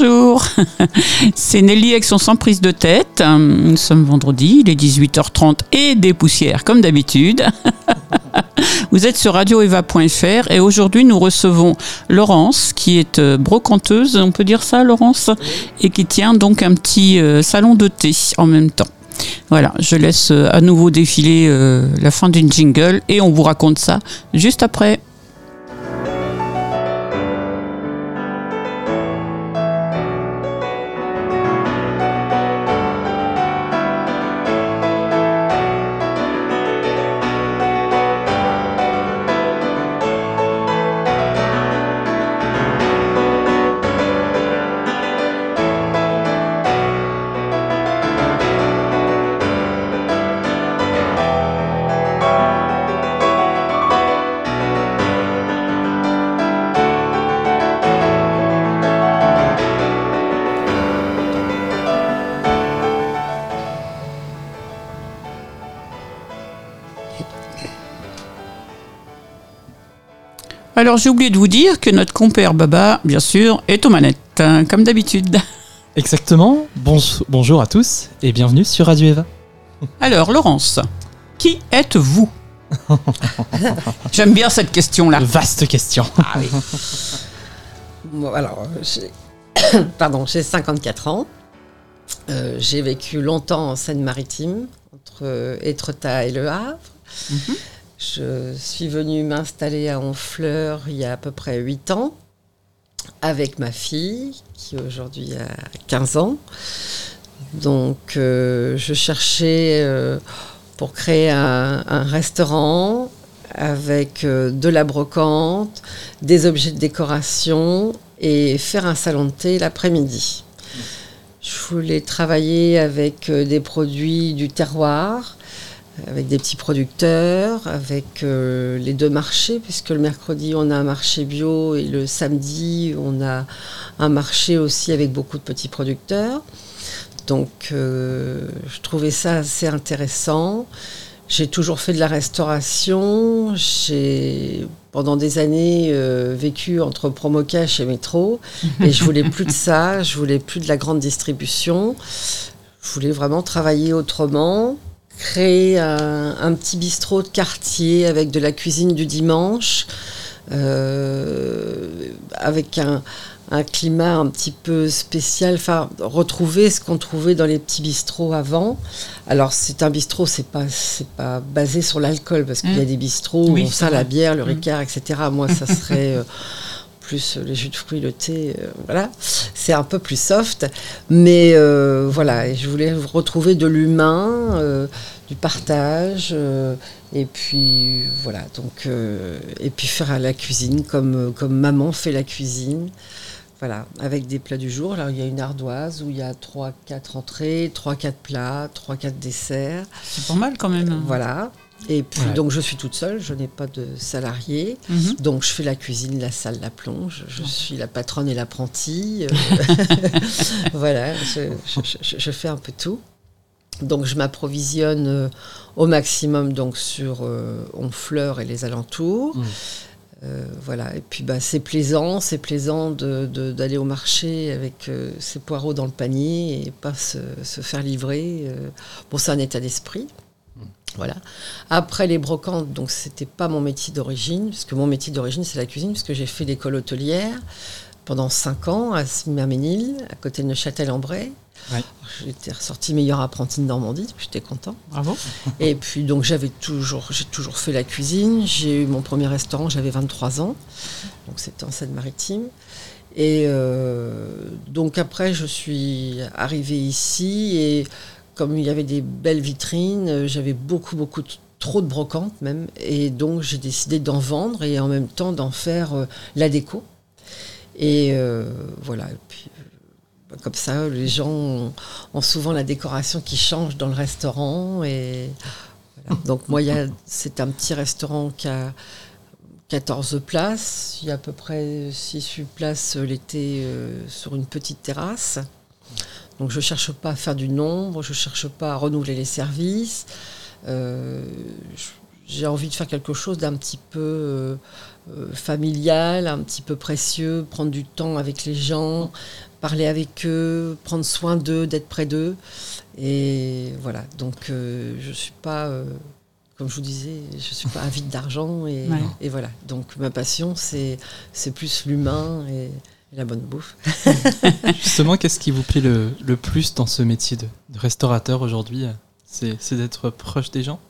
Bonjour, c'est Nelly avec son sans prise de tête. Nous sommes vendredi, il est 18h30 et des poussières comme d'habitude. Vous êtes sur radioeva.fr et aujourd'hui nous recevons Laurence qui est euh, brocanteuse, on peut dire ça Laurence, et qui tient donc un petit euh, salon de thé en même temps. Voilà, je laisse euh, à nouveau défiler la fin d'une jingle et on vous raconte ça juste après. Alors j'ai oublié de vous dire que notre compère Baba, bien sûr, est aux manettes, hein, comme d'habitude. Exactement. bonjour à tous et bienvenue sur Radio Eva. Alors Laurence, qui êtes-vous? J'aime bien cette question-là. Vaste question. Ah alors, j'ai... Pardon, j'ai 54 ans. Euh, j'ai vécu longtemps en Seine-Maritime, entre Étretat et Le Havre. Mhm. Je suis venue m'installer à Honfleur il y a à peu près 8 ans avec ma fille qui aujourd'hui a 15 ans. Donc euh, je cherchais euh, pour créer un, restaurant avec euh, de la brocante, des objets de décoration et faire un salon de thé l'après-midi. Je voulais travailler avec des produits du terroir, avec des petits producteurs, avec euh, les deux marchés, puisque le mercredi on a un marché bio et le samedi on a un marché aussi avec beaucoup de petits producteurs. Donc euh, je trouvais ça assez intéressant. J'ai toujours fait de la restauration. J'ai pendant des années euh, vécu entre Promocash et Métro et je voulais plus de ça. Je voulais plus de la grande distribution. Je voulais vraiment travailler autrement créer un, petit bistrot de quartier avec de la cuisine du dimanche, euh, avec un, climat un petit peu spécial, enfin retrouver ce qu'on trouvait dans les petits bistrots avant. Alors c'est un bistrot, c'est pas c'est pas basé sur l'alcool parce qu'il y a mmh. des bistrots où on sert la bière, le mmh. ricard, etc. Moi ça serait euh, plus les jus de fruits, le thé, euh, voilà. C'est un peu plus soft, mais euh, voilà. Je voulais retrouver de l'humain, euh, du partage, et puis voilà. Donc et puis faire à la cuisine comme comme maman fait la cuisine. Voilà, avec des plats du jour. Alors, il y a une ardoise où il y a 3-4 entrées, 3-4 plats, 3-4 desserts. C'est pas mal quand même. Voilà. Et puis, donc, je suis toute seule, je n'ai pas de salarié. Mhm. Donc, je fais la cuisine, la salle, la plonge. Je suis la patronne et l'apprenti. Euh, voilà, je, fais un peu tout. Donc, je m'approvisionne euh, au maximum donc, sur euh, Honfleur et les alentours. Mhm. voilà, et puis bah, c'est plaisant, c'est plaisant d'aller au marché avec ses poireaux dans le panier et pas se, se faire livrer. bon, c'est un état d'esprit. Voilà. Après les brocantes, donc c'était pas mon métier d'origine, parce que mon métier d'origine c'est la cuisine, puisque j'ai fait l'école hôtelière pendant 5 ans à Merménil, à côté de Neuchâtel-en-Bray. J'étais ressortie meilleure apprentie de Normandie, j'étais content. Bravo. Et puis donc j'avais toujours, j'ai toujours fait la cuisine. J'ai eu mon premier restaurant, j'avais 23 ans, donc c'était en Seine-Maritime. Et euh, donc après je suis arrivée ici et comme il y avait des belles vitrines, euh, j'avais beaucoup, beaucoup, trop de brocantes même. Et donc, j'ai décidé d'en vendre et en même temps d'en faire euh, la déco. Et euh, voilà. puis, comme ça, les gens ont, souvent la décoration qui change dans le restaurant. Et Donc, moi, c'est un petit restaurant qui a 14 places. Il y a à peu près 6-8 places l'été sur une petite terrasse. Donc je ne cherche pas à faire du nombre, je ne cherche pas à renouveler les services. Euh, j'ai envie de faire quelque chose d'un petit peu euh, euh, familial, un petit peu précieux, prendre du temps avec les gens, parler avec eux, prendre soin d'eux, d'être près d'eux. Et voilà, donc euh, je ne suis pas, comme je vous disais, je ne suis pas avide d'argent. Et, et, voilà, donc ma passion, c'est plus l'humain et, la bonne bouffe. Justement, qu'est-ce qui vous plaît le, le, plus dans ce métier de, de restaurateur aujourd'hui C'est d'être proche des gens?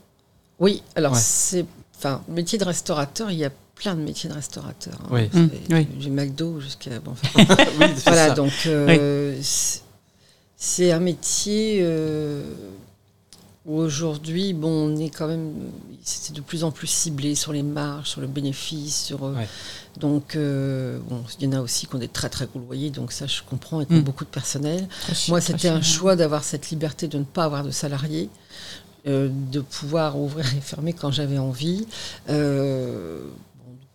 Oui, alors c'est. Enfin, métier de restaurateur, il y a plein de métiers de restaurateur. Hein. Oui. Mmh, du McDo jusqu'à. Bon, voilà, donc euh, c'est un métier euh, aujourd'hui, bon, on est quand même. C'est de plus en plus ciblé sur les marges, sur le bénéfice, sur. Euh, donc, bon, il y en a aussi qui ont des très très gros loyers, donc ça je comprends, et qui ont mmh. beaucoup de personnel. Moi, c'était un choix d'avoir cette liberté de ne pas avoir de salariés. Euh, de pouvoir ouvrir et fermer quand j'avais envie. Euh,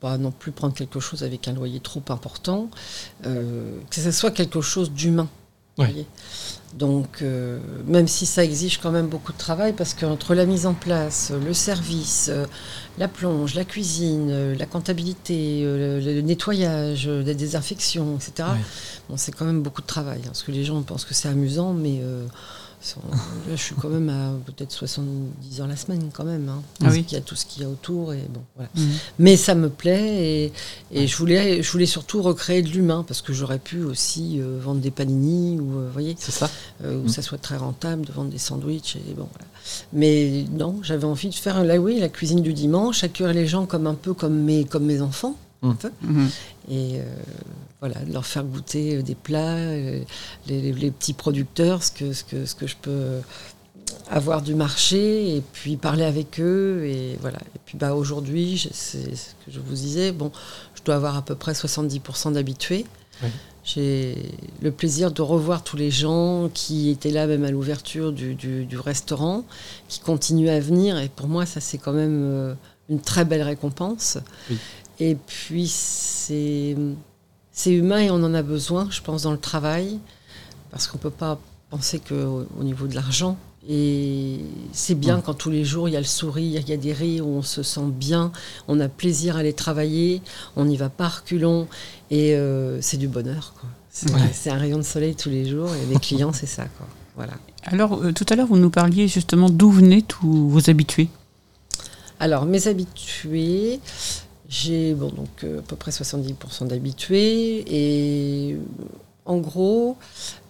pas non plus prendre quelque chose avec un loyer trop important, euh, que ce soit quelque chose d'humain. Donc, euh, même si ça exige quand même beaucoup de travail, parce qu'entre la mise en place, le service, la plonge, la cuisine, la comptabilité, le, nettoyage, la désinfection, etc., bon, c'est quand même beaucoup de travail. Hein, parce que les gens pensent que c'est amusant, mais Là, je suis quand même à peut-être 70 heures la semaine, quand même. Hein, ah parce qu'il y a tout ce qu'il y a autour. Et bon, voilà. Mhm. Mais ça me plaît et, je, voulais, je voulais surtout recréer de l'humain parce que j'aurais pu aussi euh, vendre des panini ou, euh, voyez, C'est ça. Euh, où mhm. ça soit très rentable de vendre des sandwichs. Et bon, Mais non, j'avais envie de faire là, oui, la cuisine du dimanche, accueillir les gens comme un peu comme mes, comme mes enfants. Mhm. Et voilà, de leur faire goûter euh, des plats, euh, les, petits producteurs, ce que, ce, que, ce que je peux avoir du marché et puis parler avec eux. Et voilà. Et puis bah, aujourd'hui, c'est ce que je vous disais, bon, je dois avoir à peu près 70% d'habitués. J'ai le plaisir de revoir tous les gens qui étaient là même à l'ouverture du, du, restaurant, qui continuent à venir. Et pour moi, ça c'est quand même euh, une très belle récompense. Et puis c'est c'est humain et on en a besoin, je pense, dans le travail, parce qu'on ne peut pas penser qu'au au niveau de l'argent. Et c'est bien quand tous les jours il y a le sourire, il y a des rires, où on se sent bien, on a plaisir à aller travailler, on n'y va pas reculons, et euh, c'est du bonheur. C'est un rayon de soleil tous les jours, et les clients, c'est ça. Quoi. Voilà. Alors, euh, tout à l'heure, vous nous parliez justement d'où venaient tous vos habitués Alors, mes habitués, j'ai bon, donc, euh, à peu près 70% d'habitués et en gros,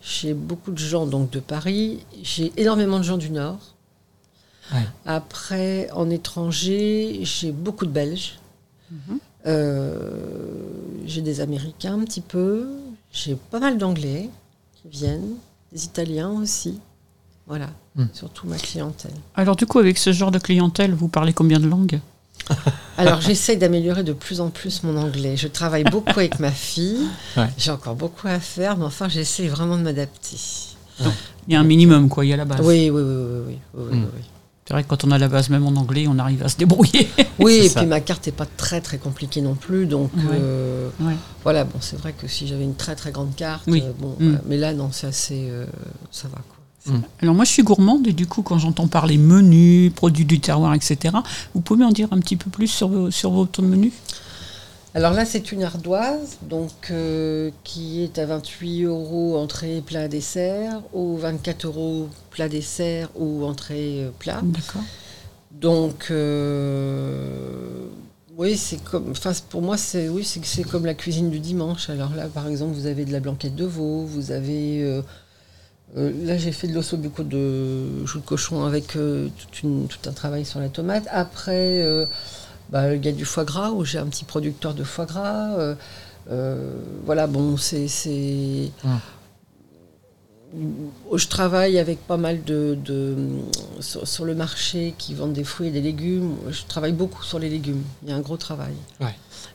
j'ai beaucoup de gens donc, de Paris, j'ai énormément de gens du Nord. Après, en étranger, j'ai beaucoup de Belges. Mhm. Euh, j'ai des Américains un petit peu. J'ai pas mal d'Anglais qui viennent, des Italiens aussi. Voilà, hmm. surtout ma clientèle. Alors du coup, avec ce genre de clientèle, vous parlez combien de langues? alors j'essaye d'améliorer de plus en plus mon anglais. Je travaille beaucoup avec ma fille. J'ai encore beaucoup à faire, mais enfin j'essaie vraiment de m'adapter. Il y a un minimum, quoi, il y a la base. Oui, oui, oui. oui, hmm. C'est vrai que quand on a la base même en anglais, on arrive à se débrouiller. Oui, et puis ma carte n'est pas très très compliquée non plus. Donc euh, voilà, bon, c'est vrai que si j'avais une très très grande carte, euh, bon, hmm. mais là, non, c'est assez. Euh, ça va. Quoi. Mm. Alors moi je suis gourmande et du coup quand j'entends parler menus, produits du terroir, etc., vous pouvez en dire un petit peu plus sur, sur votre menu? Alors là, c'est une ardoise donc, euh, qui est à 28 euros entrée, plat, dessert, ou 24 euros plat, dessert ou entrée, euh, plat. D'accord. Donc, euh, oui, c'est comme, enfin, pour moi, c'est oui, c'est comme la cuisine du dimanche. Alors là, par exemple, vous avez de la blanquette de veau, vous avez euh, là, j'ai fait de l'ossobuco de joue de cochon avec euh, tout un travail sur la tomate. Après, euh, bah, il y a du foie gras où j'ai un petit producteur de foie gras. voilà, bon, c'est. Ah. Je travaille avec pas mal de, sur, le marché qui vendent des fruits et des légumes. Je travaille beaucoup sur les légumes. Il y a un gros travail.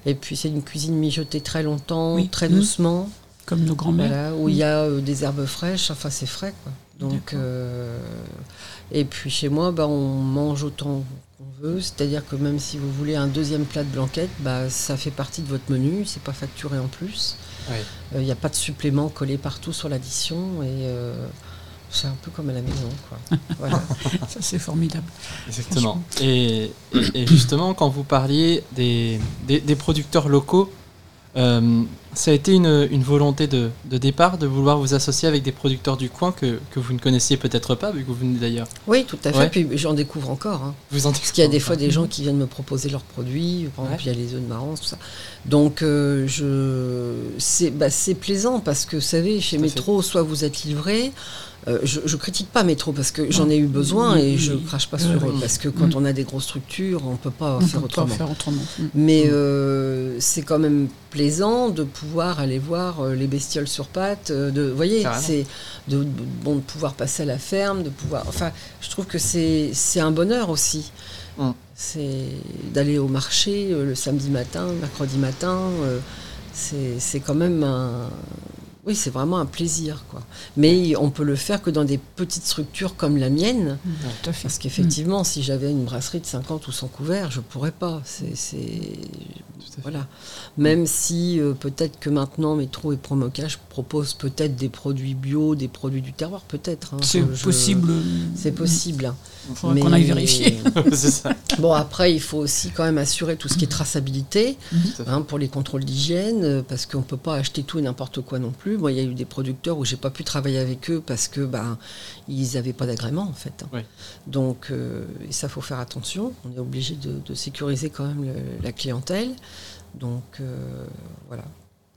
Et puis c'est une cuisine mijotée très longtemps, très mmh. doucement. Comme nos grands-mères. où il y a euh, des herbes fraîches, enfin c'est frais quoi. Donc, euh, et puis chez moi, bah, on mange autant qu'on veut, c'est-à-dire que même si vous voulez un deuxième plat de blanquette, bah, ça fait partie de votre menu, c'est pas facturé en plus. Il n'y euh, a pas de supplément collé partout sur l'addition et C'est un peu comme à la maison, quoi. Voilà. Ça, c'est formidable. Exactement. Et, et- et justement, quand vous parliez des, des, des producteurs locaux, euh, ça a été une, une volonté de, de départ de vouloir vous associer avec des producteurs du coin que, que vous ne connaissiez peut-être pas, vu que vous venez d'ailleurs. Oui, tout à fait. Ouais. Puis j'en découvre encore. hein. Vous en Parce qu'il y a des fois des gens qui viennent me proposer leurs produits. Par exemple, Ouais. il y a les œufs de marrance, tout ça. Donc, euh, je... c'est bah, plaisant parce que, vous savez, chez Tout Métro, soit vous êtes livré. Euh, je, critique pas Métro parce que j'en ai eu besoin et je crache pas sur eux parce que quand Mm. on a des grosses structures, on peut pas On faire peut pas autrement. faire autrement. Mm. Mais euh, c'est quand même plaisant de pouvoir aller voir euh, les bestioles sur pattes. de, vous voyez, c'est de, bon, de pouvoir passer à la ferme, de pouvoir. Enfin, je trouve que c'est c'est un bonheur aussi. Mm. C'est d'aller au marché le samedi matin, le mercredi matin. euh, c'est quand même un. Oui, c'est vraiment un plaisir, quoi. Mais on peut le faire que dans des petites structures comme la mienne. Fait. Parce qu'effectivement, si j'avais une brasserie de 50 ou 100 couverts, je pourrais pas. C'est, c'est- Tout à fait. voilà. Même si euh, peut-être que maintenant Métro et Promocage proposent peut-être des produits bio, des produits du terroir, peut-être. hein. C'est je- possible. C'est possible. hein. Faudrait qu'on aille vérifier. ça. Bon, après, il faut aussi quand même assurer tout ce qui est traçabilité fait. hein, pour les contrôles d'hygiène, euh, parce qu'on ne peut pas acheter tout et n'importe quoi non plus. Moi, il y a eu des producteurs où j'ai pas pu travailler avec eux parce que ben, ils n'avaient pas d'agrément, en fait. hein. Donc, euh, et ça, faut faire attention. On est obligé de, de sécuriser quand même le- la clientèle. Donc, euh, voilà.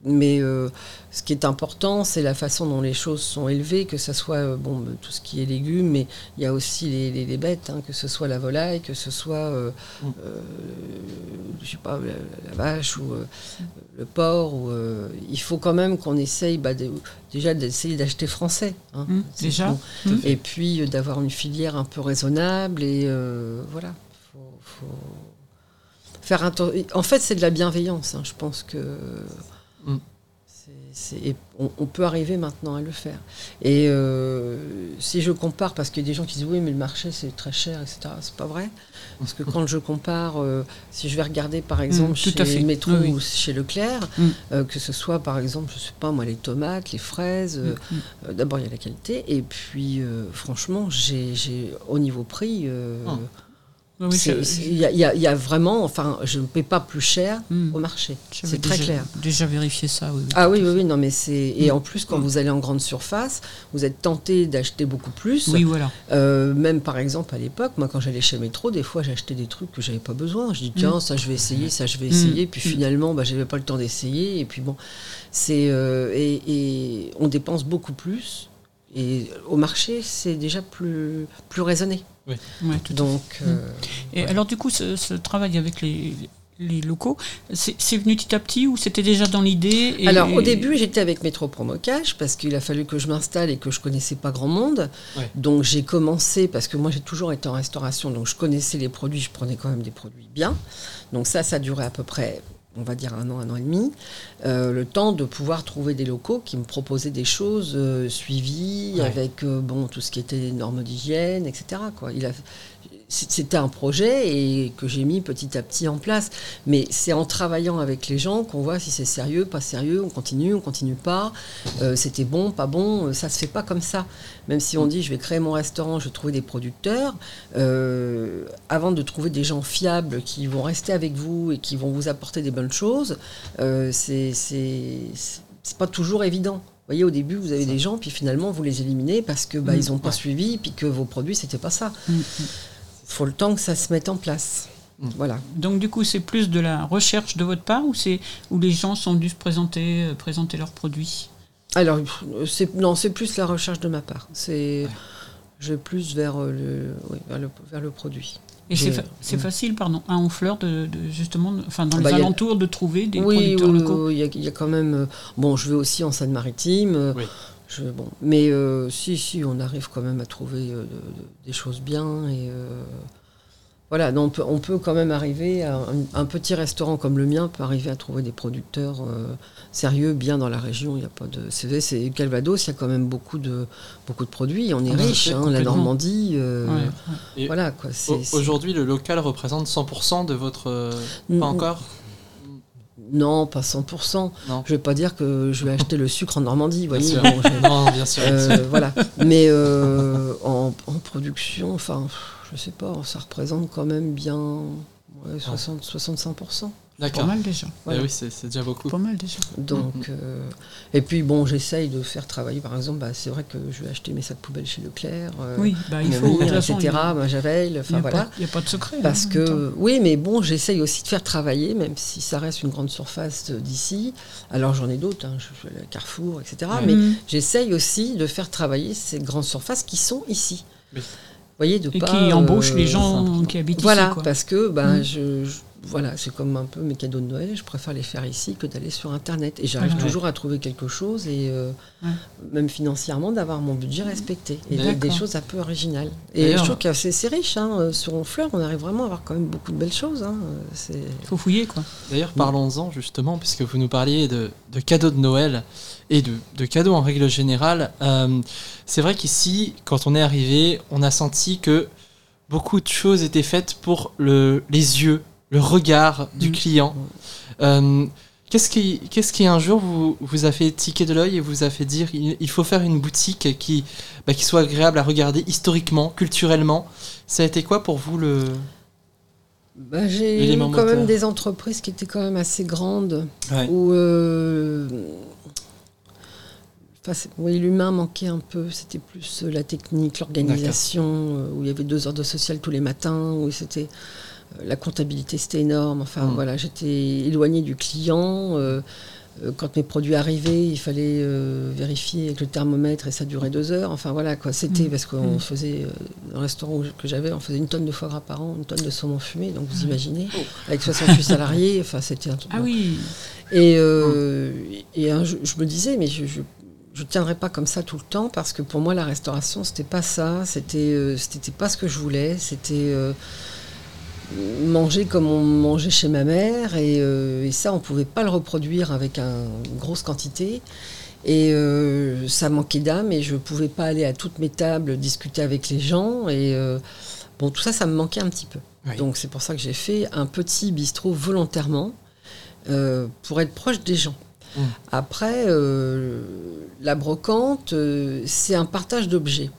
Mais euh, ce qui est important, c'est la façon dont les choses sont élevées, que ce soit euh, bon, tout ce qui est légumes, mais il y a aussi les, les- les bêtes, hein, que ce soit la volaille, que ce soit, euh, Mm. je sais pas, la, la vache ou le porc. Ou, il faut quand même qu'on essaye bah, de- déjà d'essayer d'acheter français. hein. Mm, déjà. bon. Mm. Et puis d'avoir une filière un peu raisonnable et voilà. Faut, faut faire un En fait, c'est de la bienveillance. hein. Je pense que Mm. on, on peut arriver maintenant à le faire. Et euh, si je compare, parce qu'il y a des gens qui disent oui, mais le marché c'est très cher, etc. C'est pas vrai. Parce que quand je compare, euh, si je vais regarder par exemple tout à chez. Métro Oui, oui. ou chez Leclerc, Mm. euh, que ce soit par exemple, je sais pas moi, les tomates, les fraises, Mm. D'abord, il y a la qualité, et puis, franchement, j'ai, au niveau prix, Ah. Oui, il y, a- y y vraiment, enfin, je ne paie pas plus cher Mm. au marché. C'est très déjà- clair. Déjà vérifié ça, oui. Ah oui, oui, oui, non, mais c'est. Et Mm. en plus, quand vous allez en grande surface, vous êtes tenté d'acheter beaucoup plus. Oui, voilà. Euh, même par exemple à l'époque, moi quand j'allais chez Métro, des fois j'achetais des trucs que j'avais pas besoin. Je dis tiens, ça je vais essayer, ça je vais essayer. Puis finalement, bah, j'avais pas le temps d'essayer. Et puis bon, c'est euh, et, et on dépense beaucoup plus. Et au marché, c'est déjà plus plus raisonné. Ouais, tout à Donc euh, Et Ouais. alors, du coup, ce, ce travail avec les, les locaux, c'est venu petit à petit ou c'était déjà dans l'idée Alors, au début, j'étais avec Métro Promocage parce qu'il a fallu que je m'installe et que je connaissais pas grand monde. Ouais. Donc, j'ai commencé parce que moi, j'ai toujours été en restauration, donc je connaissais les produits, je prenais quand même des produits bien. Donc, ça, ça durait à peu près, on va dire, un an, un an et demi. Euh, le temps de pouvoir trouver des locaux qui me proposaient des choses euh, suivies Ouais. avec euh, bon, tout ce qui était normes d'hygiène, etc. Quoi. Il a, c'était un projet et que j'ai mis petit à petit en place. Mais c'est en travaillant avec les gens qu'on voit si c'est sérieux, pas sérieux, on continue, on continue pas. Euh, C'était bon, pas bon, euh, ça se fait pas comme ça. Même si on dit je vais créer mon restaurant, je vais trouver des producteurs, euh, avant de trouver des gens fiables qui vont rester avec vous et qui vont vous apporter des bonnes choses, euh, c'est pas toujours évident. Vous voyez, au début, vous avez des gens, puis finalement, vous les éliminez parce que bah, Mm. ils n'ont pas Ouais. suivi, puis que vos produits, c'était pas ça. Mm, mm. Faut le temps que ça se mette en place. Mm. Voilà. Donc, du coup, c'est plus de la recherche de votre part ou c'est où les gens sont dû se présenter, euh, présenter leurs produits? Alors, c'est, non, c'est plus la recherche de ma part. C'est, Ouais. je vais plus vers, euh, le, oui, vers, le, vers le produit. Et c'est fa- c'est mm. facile, pardon, à Honfleur, de, de- justement, enfin, dans Bah, les a- alentours, de trouver des oui, producteurs oui, locaux? oui, il y, a- il y a quand même. euh, bon, je vais aussi en Seine-Maritime. Oui. je, bon, mais euh, si, si, on arrive quand même à trouver euh, de- de- des choses bien. Et euh, voilà, non, on, peut, on peut quand même arriver à un, un petit restaurant comme le mien peut arriver à trouver des producteurs euh, sérieux, bien dans la région. Il y a pas de. C'est Calvados. Il y a quand même beaucoup de beaucoup de produits. On est Ah, riche, hein, la. Normandie. euh, Ouais, Voilà quoi. c'est- au- c'est- Aujourd'hui, le local représente 100% de votre. Pas encore? Non, pas 100%. Non. Je vais pas dire que je vais acheter le sucre en Normandie, Bien voyez. sûr. bon, je- Non, bien sûr. euh, voilà. Mais euh, en, en production, enfin, je sais pas, ça représente quand même bien ouais, 60, 65%. Pas mal déjà. Voilà. Eh oui, c'est déjà beaucoup. Pas mal déjà. Donc, Mhm. euh, et puis bon, j'essaye de faire travailler. Par exemple, bah, c'est vrai que je vais acheter mes sacs poubelles chez Leclerc, euh, Oui, bah, il faut. façon, etc. il- ma Javel, n'y enfin a, voilà. pas- il y a pas de secret. Parce hein, temps. que, oui, mais bon, j'essaye aussi de faire travailler, même si ça reste une grande surface euh, d'ici. Alors j'en ai d'autres, hein, je à Carrefour, etc. Ouais. Mais j'essaye aussi de faire travailler ces grandes surfaces qui sont ici. Oui. Vous voyez, de Et pas, qui embauchent euh, les gens qui habitent Voilà, ici. Quoi. parce que ben, je, je- voilà, c'est comme un peu mes cadeaux de Noël, je préfère les faire ici que d'aller sur Internet. Et j'arrive Voilà. toujours à trouver quelque chose, et euh, Ouais. même financièrement, d'avoir mon budget respecté. Et avec des choses un peu originales. Et je trouve que c'est c'est riche, hein, euh, sur Honfleur, on arrive vraiment à avoir quand même beaucoup de belles choses. hein. Euh, C'est... Il faut fouiller, quoi. D'ailleurs, parlons-en justement, puisque vous nous parliez de, de cadeaux de Noël et de, de cadeaux en règle générale. Euh, c'est vrai qu'ici, quand on est arrivé, on a senti que beaucoup de choses étaient faites pour le, les yeux, le regard du Mm. client. Euh, Qu'est-ce qui, qu'est-ce qui un jour vous, vous a fait tiquer de l'œil et vous a fait dire il, faut faire une boutique qui, bah, qui soit agréable à regarder historiquement, culturellement? Ça a été quoi pour vous le... Bah, j'ai eu quand moteur? même des entreprises qui étaient quand même assez grandes, Ouais. où euh, enfin, oui, l'humain manquait un peu. C'était plus euh, la technique, l'organisation, euh, où il y avait deux heures de social tous les matins, où c'était la comptabilité, c'était énorme. Enfin Mm. voilà, j'étais éloignée du client. euh, euh, quand mes produits arrivaient, il fallait euh, vérifier avec le thermomètre et ça durait deux heures. Enfin voilà quoi, c'était Mm. parce qu'on Mm. faisait, dans le restaurant que j'avais, on faisait une tonne de foie gras par an, une tonne de saumon fumé, donc vous imaginez, avec 68 salariés, enfin c'était un truc. Ah oui. Et, euh, et je me disais, mais je, je, je tiendrai pas comme ça tout le temps parce que pour moi la restauration c'était pas ça, c'était euh, c'était pas ce que je voulais, c'était euh, manger comme on mangeait chez ma mère et, euh, et ça on pouvait pas le reproduire avec un- une grosse quantité. Et euh, ça manquait d'âme et je pouvais pas aller à toutes mes tables discuter avec les gens et euh, bon tout ça ça me manquait un petit peu. Oui. Donc c'est pour ça que j'ai fait un petit bistrot volontairement pour être proche des gens. Mm. Après, la brocante, c'est un partage d'objets.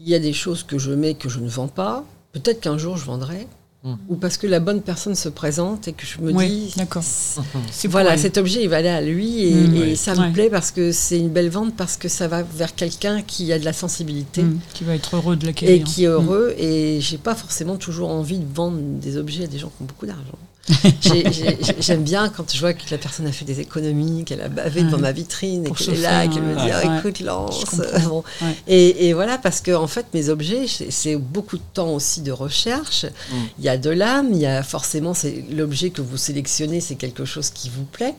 Il y a des choses que je mets que je ne vends pas. Peut-être qu'un jour je vendrai. Mm. Ou parce que la bonne personne se présente et que je me Oui, dis, d'accord. C'est voilà, cet objet, il va aller à lui et, Mm. et Oui. ça me Ouais. plaît parce que c'est une belle vente, parce que ça va vers quelqu'un qui a de la sensibilité Mm, qui va être heureux de l'acquérir. et qui est heureux. Et j'ai pas forcément toujours envie de vendre des objets à des gens qui ont beaucoup d'argent. J'ai- j'ai- J'aime bien quand je vois que la personne a fait des économies, qu'elle a bavé devant Ouais. ma vitrine et qu'elle est là, et qu'elle me dit Ouais. écoute, lance. comprends. Bon. Ouais. Et, et voilà, parce que en fait, mes objets, c'est beaucoup de temps aussi de recherche. Mm. Il y a de l'âme, il y a forcément, c'est l'objet que vous sélectionnez, c'est quelque chose qui vous plaît.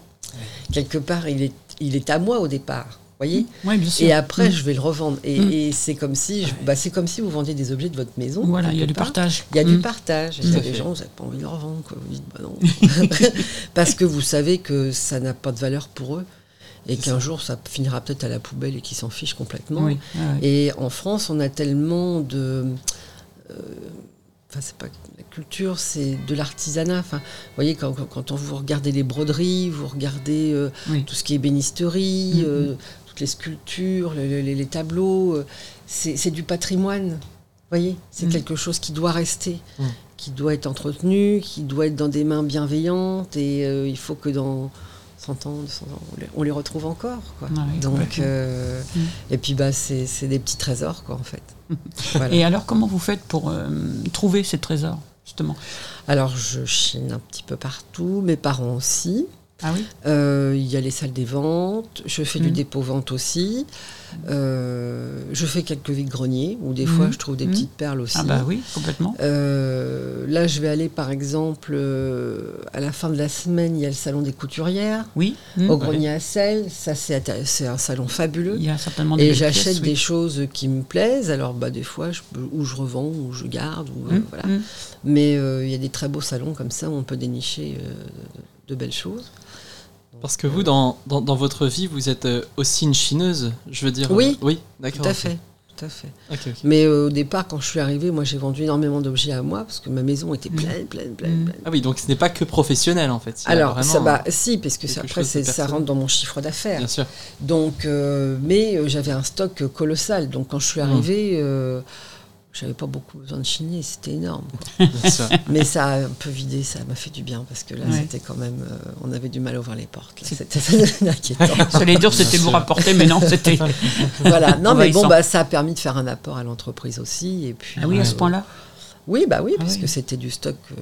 Quelque part, il est, il est à moi au départ. Voyez Ouais, bien sûr. et après, Mm. je vais le revendre. Et, Mm. et c'est comme si, je- bah, c'est comme si vous vendiez des objets de votre maison. Voilà, il y a du part. partage. Il y a du Mm. partage. Il y a des fait. gens, vous n'avez pas envie de leur vendre. Quoi. Vous dites, bah non. Parce que vous savez que ça n'a pas de valeur pour eux. Et qu'un jour, ça finira peut-être à la poubelle et qu'ils s'en fichent complètement. Oui, ouais. Et en France, on a tellement de. euh, Enfin, c'est pas la culture, c'est de l'artisanat. Enfin, vous voyez, quand, quand, vous regardez les broderies, vous regardez euh, Oui. tout ce qui est bénisterie, Mhm. euh, toutes les sculptures, les, tableaux, euh, c'est du patrimoine. Voyez, c'est Mhm. quelque chose qui doit rester, Mhm. qui doit être entretenu, qui doit être dans des mains bienveillantes. Et euh, il faut que dans 100 ans, 200 ans, on les, on les retrouve encore. Quoi. Donc, complètement. euh, et puis bah, c'est c'est des petits trésors, quoi, en fait. Voilà. Et alors, comment vous faites pour euh, trouver ces trésors, justement? Alors, je chine un petit peu partout, mes parents aussi. Ah oui Euh, Il y a les salles des ventes, je fais du Mhm. dépôt-vente aussi. Euh, je fais quelques vides-greniers, où des fois Mhm. je trouve des Mhm. petites perles aussi. Ah bah oui, complètement. Euh, là, je vais aller par exemple à la fin de la semaine, il y a le salon des couturières Oui. Mm. au grenier à sel. Ça, c'est un salon fabuleux. Il y a certainement des Et j'achète des choses qui me plaisent. Alors, bah, des fois, je ou je revends, ou je garde. Ou, Mm, voilà. mm. Mais il y a des très beaux salons comme ça où on peut dénicher de belles choses. Parce que vous, dans, dans, dans votre vie, vous êtes euh, aussi une chineuse, je veux dire. Oui. euh, oui, d'accord. Tout à fait. tout à fait. Mais euh, au départ, quand je suis arrivée, moi j'ai vendu énormément d'objets à moi parce que ma maison était Mm. pleine, pleine, pleine, Mm. pleine. Ah oui, donc ce n'est pas que professionnel en fait. Alors, ça, bah, si, parce que ça- après, ça rentre dans mon chiffre d'affaires. Bien sûr. Donc, euh, mais j'avais un stock colossal. Donc, quand je suis Mm. arrivée, j'avais pas beaucoup besoin de chiner, c'était énorme. mais ça a un peu vidé, ça m'a fait du bien parce que là, Ouais. c'était quand même, euh, on avait du mal à ouvrir les portes. C'était ça devenait inquiétant. J'allais dire c'était vous sûr. rapporter, mais non, c'était. voilà. Non, mais bon, bah, ça a permis de faire un apport à l'entreprise aussi. Et puis, Ah oui, à ce euh, point-là Oui, bah oui, Ah parce oui. que c'était du stock. euh,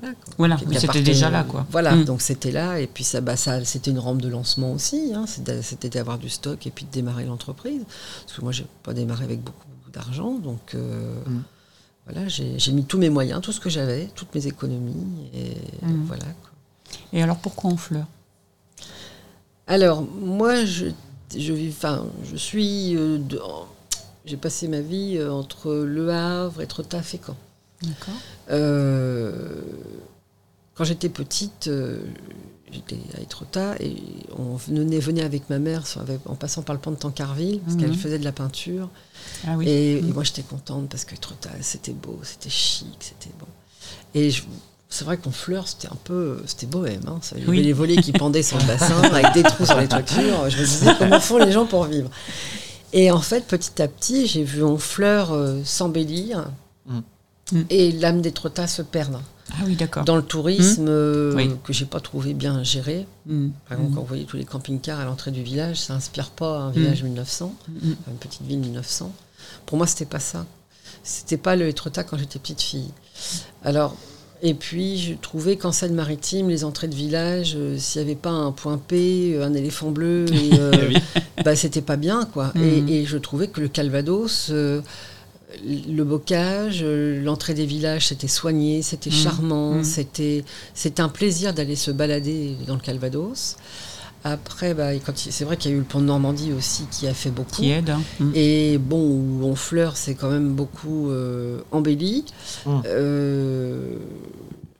voilà. quoi. Voilà, oui, c'était déjà là, quoi. Voilà, Mm. donc c'était là, et puis ça, bah, ça, c'était une rampe de lancement aussi, hein, c'était d'avoir du stock et puis de démarrer l'entreprise. Parce que moi, j'ai pas démarré avec beaucoup, beaucoup d'argent, donc euh, Mm. voilà, j'ai mis tous mes moyens, tout ce que j'avais, toutes mes économies, et Mm. voilà. Et alors pourquoi on fleur Alors, moi, je, je, vis, je suis. euh, en- j'ai passé ma vie euh, entre Le Havre, Étretat, Fécamp. D'accord. Euh, quand j'étais petite, j'étais à Étretat et on venait, venait avec ma mère sur- avec- en passant par le pont de Tancarville parce Mhm. qu'elle faisait de la peinture. Ah oui. Et, et Mhm. moi j'étais contente parce que Étretat c'était beau, c'était chic, c'était bon. Et je- c'est vrai qu'on fleur, c'était un peu, c'était bohème. Hein, ça, il y avait Oui. les volets qui pendaient sur le bassin avec des trous sur les toitures. Je me disais comment font les gens pour vivre? Et en fait, petit à petit, j'ai vu Honfleur euh, s'embellir Mhm. Mhm. et l'âme d'Étretat se perdre Ah oui, d'accord. dans le tourisme euh, Oui. que j'ai pas trouvé bien géré. Mm. Par exemple, Mm. quand vous voyez tous les camping-cars à l'entrée du village, ça inspire pas un village 1900, Mm. une petite ville 1900. Pour moi, c'était pas ça. C'était pas le Étretat quand j'étais petite fille. Alors, et puis, je trouvais qu'en Seine-Maritime, les entrées de village, euh, s'il n'y avait pas un point P, euh, un éléphant bleu, et, euh, Eh oui. bah, c'était pas bien, quoi. Et, et je trouvais que le Calvados, euh, le bocage, euh, l'entrée des villages, c'était soigné, c'était Mhm. charmant, Mhm. c'était c'était un plaisir d'aller se balader dans le Calvados. Après, bah, c'est vrai qu'il y a eu le pont de Normandie aussi qui a fait beaucoup. Qui aide. hein. Mm. Et bon, où Honfleur, c'est quand même beaucoup euh, embelli. Euh,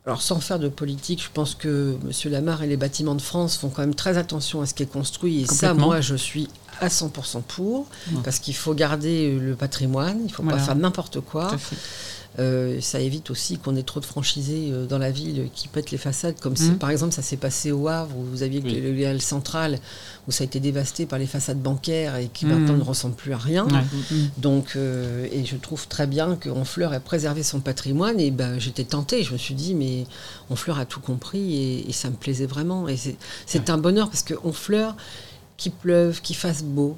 alors, sans faire de politique, je pense que M. Lamarre et les bâtiments de France font quand même très attention à ce qui est construit. Et ça, moi, je suis à 100% pour, parce qu'il faut garder le patrimoine, il ne faut Voilà. pas faire n'importe quoi. Euh, ça évite aussi qu'on ait trop de franchisés euh, dans la ville qui pètent les façades, comme si, Mhm. par exemple, ça s'est passé au Havre, où vous aviez Oui. le halles central, où ça a été dévasté par les façades bancaires et qui Mhm. maintenant ne ressemblent plus à rien. Ouais. Mm. Donc, euh, et je trouve très bien que Honfleur ait préservé son patrimoine. Et ben, j'étais tentée. Je me suis dit, mais Honfleur a tout compris et, et ça me plaisait vraiment. Et c'est, c'est un bonheur parce que Honfleur, qu'il pleuve, qu'il fasse beau,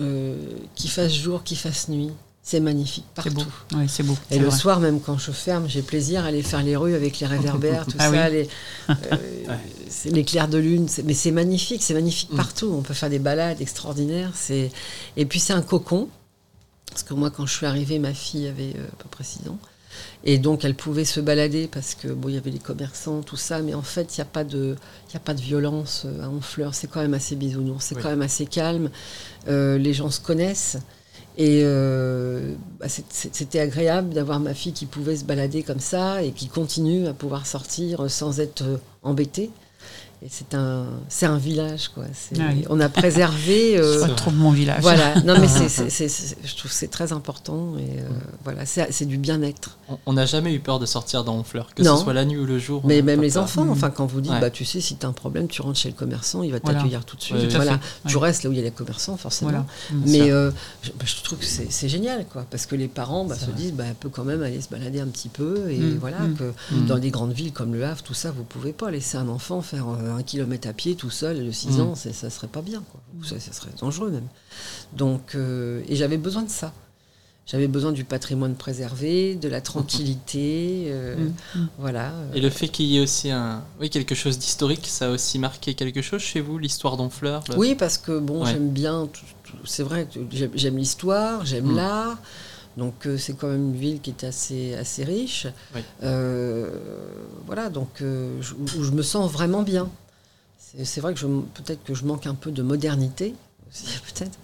euh, qu'il fasse jour, qu'il fasse nuit, c'est magnifique C'est partout. beau. Ouais, c'est beau. Et le vrai. soir, même quand je ferme, j'ai plaisir à aller faire les rues avec les réverbères, tout Ah ça, oui. les, euh, les clairs de lune. Mais c'est magnifique, c'est magnifique Mm. partout. On peut faire des balades extraordinaires. C'est et puis c'est un cocon. Parce que moi, quand je suis arrivée, ma fille avait euh, à peu près 6 ans. Et donc, elle pouvait se balader parce que bon, il y avait les commerçants, tout ça. Mais en fait, il n'y a pas de, y a pas de violence euh, à Honfleur. C'est quand même assez bisounours. C'est Oui. quand même assez calme. Euh, les gens se connaissent. Et euh, bah, c'était agréable d'avoir ma fille qui pouvait se balader comme ça et qui continue à pouvoir sortir sans être euh, embêtée. C'est un, c'est un village, quoi. C'est- Ah. On a préservé. euh, Je retrouve mon village. voilà, non mais c'est, c'est- c'est- c'est- je trouve que c'est très important et euh, voilà, c'est, c'est du bien-être. On- n'a jamais eu peur de sortir dans Honfleur, que Non. ce soit la nuit ou le jour. Mais même les peur. enfants, Mm. enfin quand vous dites, Ouais. bah tu sais, si tu as un problème, tu rentres chez le commerçant, il va Voilà. t'accueillir tout de suite. Ouais, Tout à voilà, tu restes là où il y a les commerçants, forcément. Voilà. Mm. Mais sûr. euh, je, bah, je trouve que c'est, c'est génial, quoi, parce que les parents bah, se vrai. disent, bah, elle peut quand même aller se balader un petit peu, et Mm, voilà, mm. que Mm. dans des grandes villes comme Le Havre, tout ça, vous pouvez pas laisser un enfant faire euh, un kilomètre à pied tout seul de 6 Mm. ans, ça serait pas bien, quoi. Ça, ça serait dangereux même. Donc, euh, et j'avais besoin de ça. J'avais besoin du patrimoine préservé, de la tranquillité, euh, Mm. Mm. voilà. Et le fait qu'il y ait aussi un, oui, quelque chose d'historique, ça a aussi marqué quelque chose chez vous, l'histoire d'Honfleur le- Oui, parce que bon, Ouais. j'aime bien. c'est vrai que j'aime, l'histoire, j'aime l'art. Donc euh, c'est quand même une ville qui est assez assez riche. Oui. Euh, voilà, donc euh, je- où je me sens vraiment bien. C'est, vrai que je, peut-être que je manque un peu de modernité. aussi, Peut-être.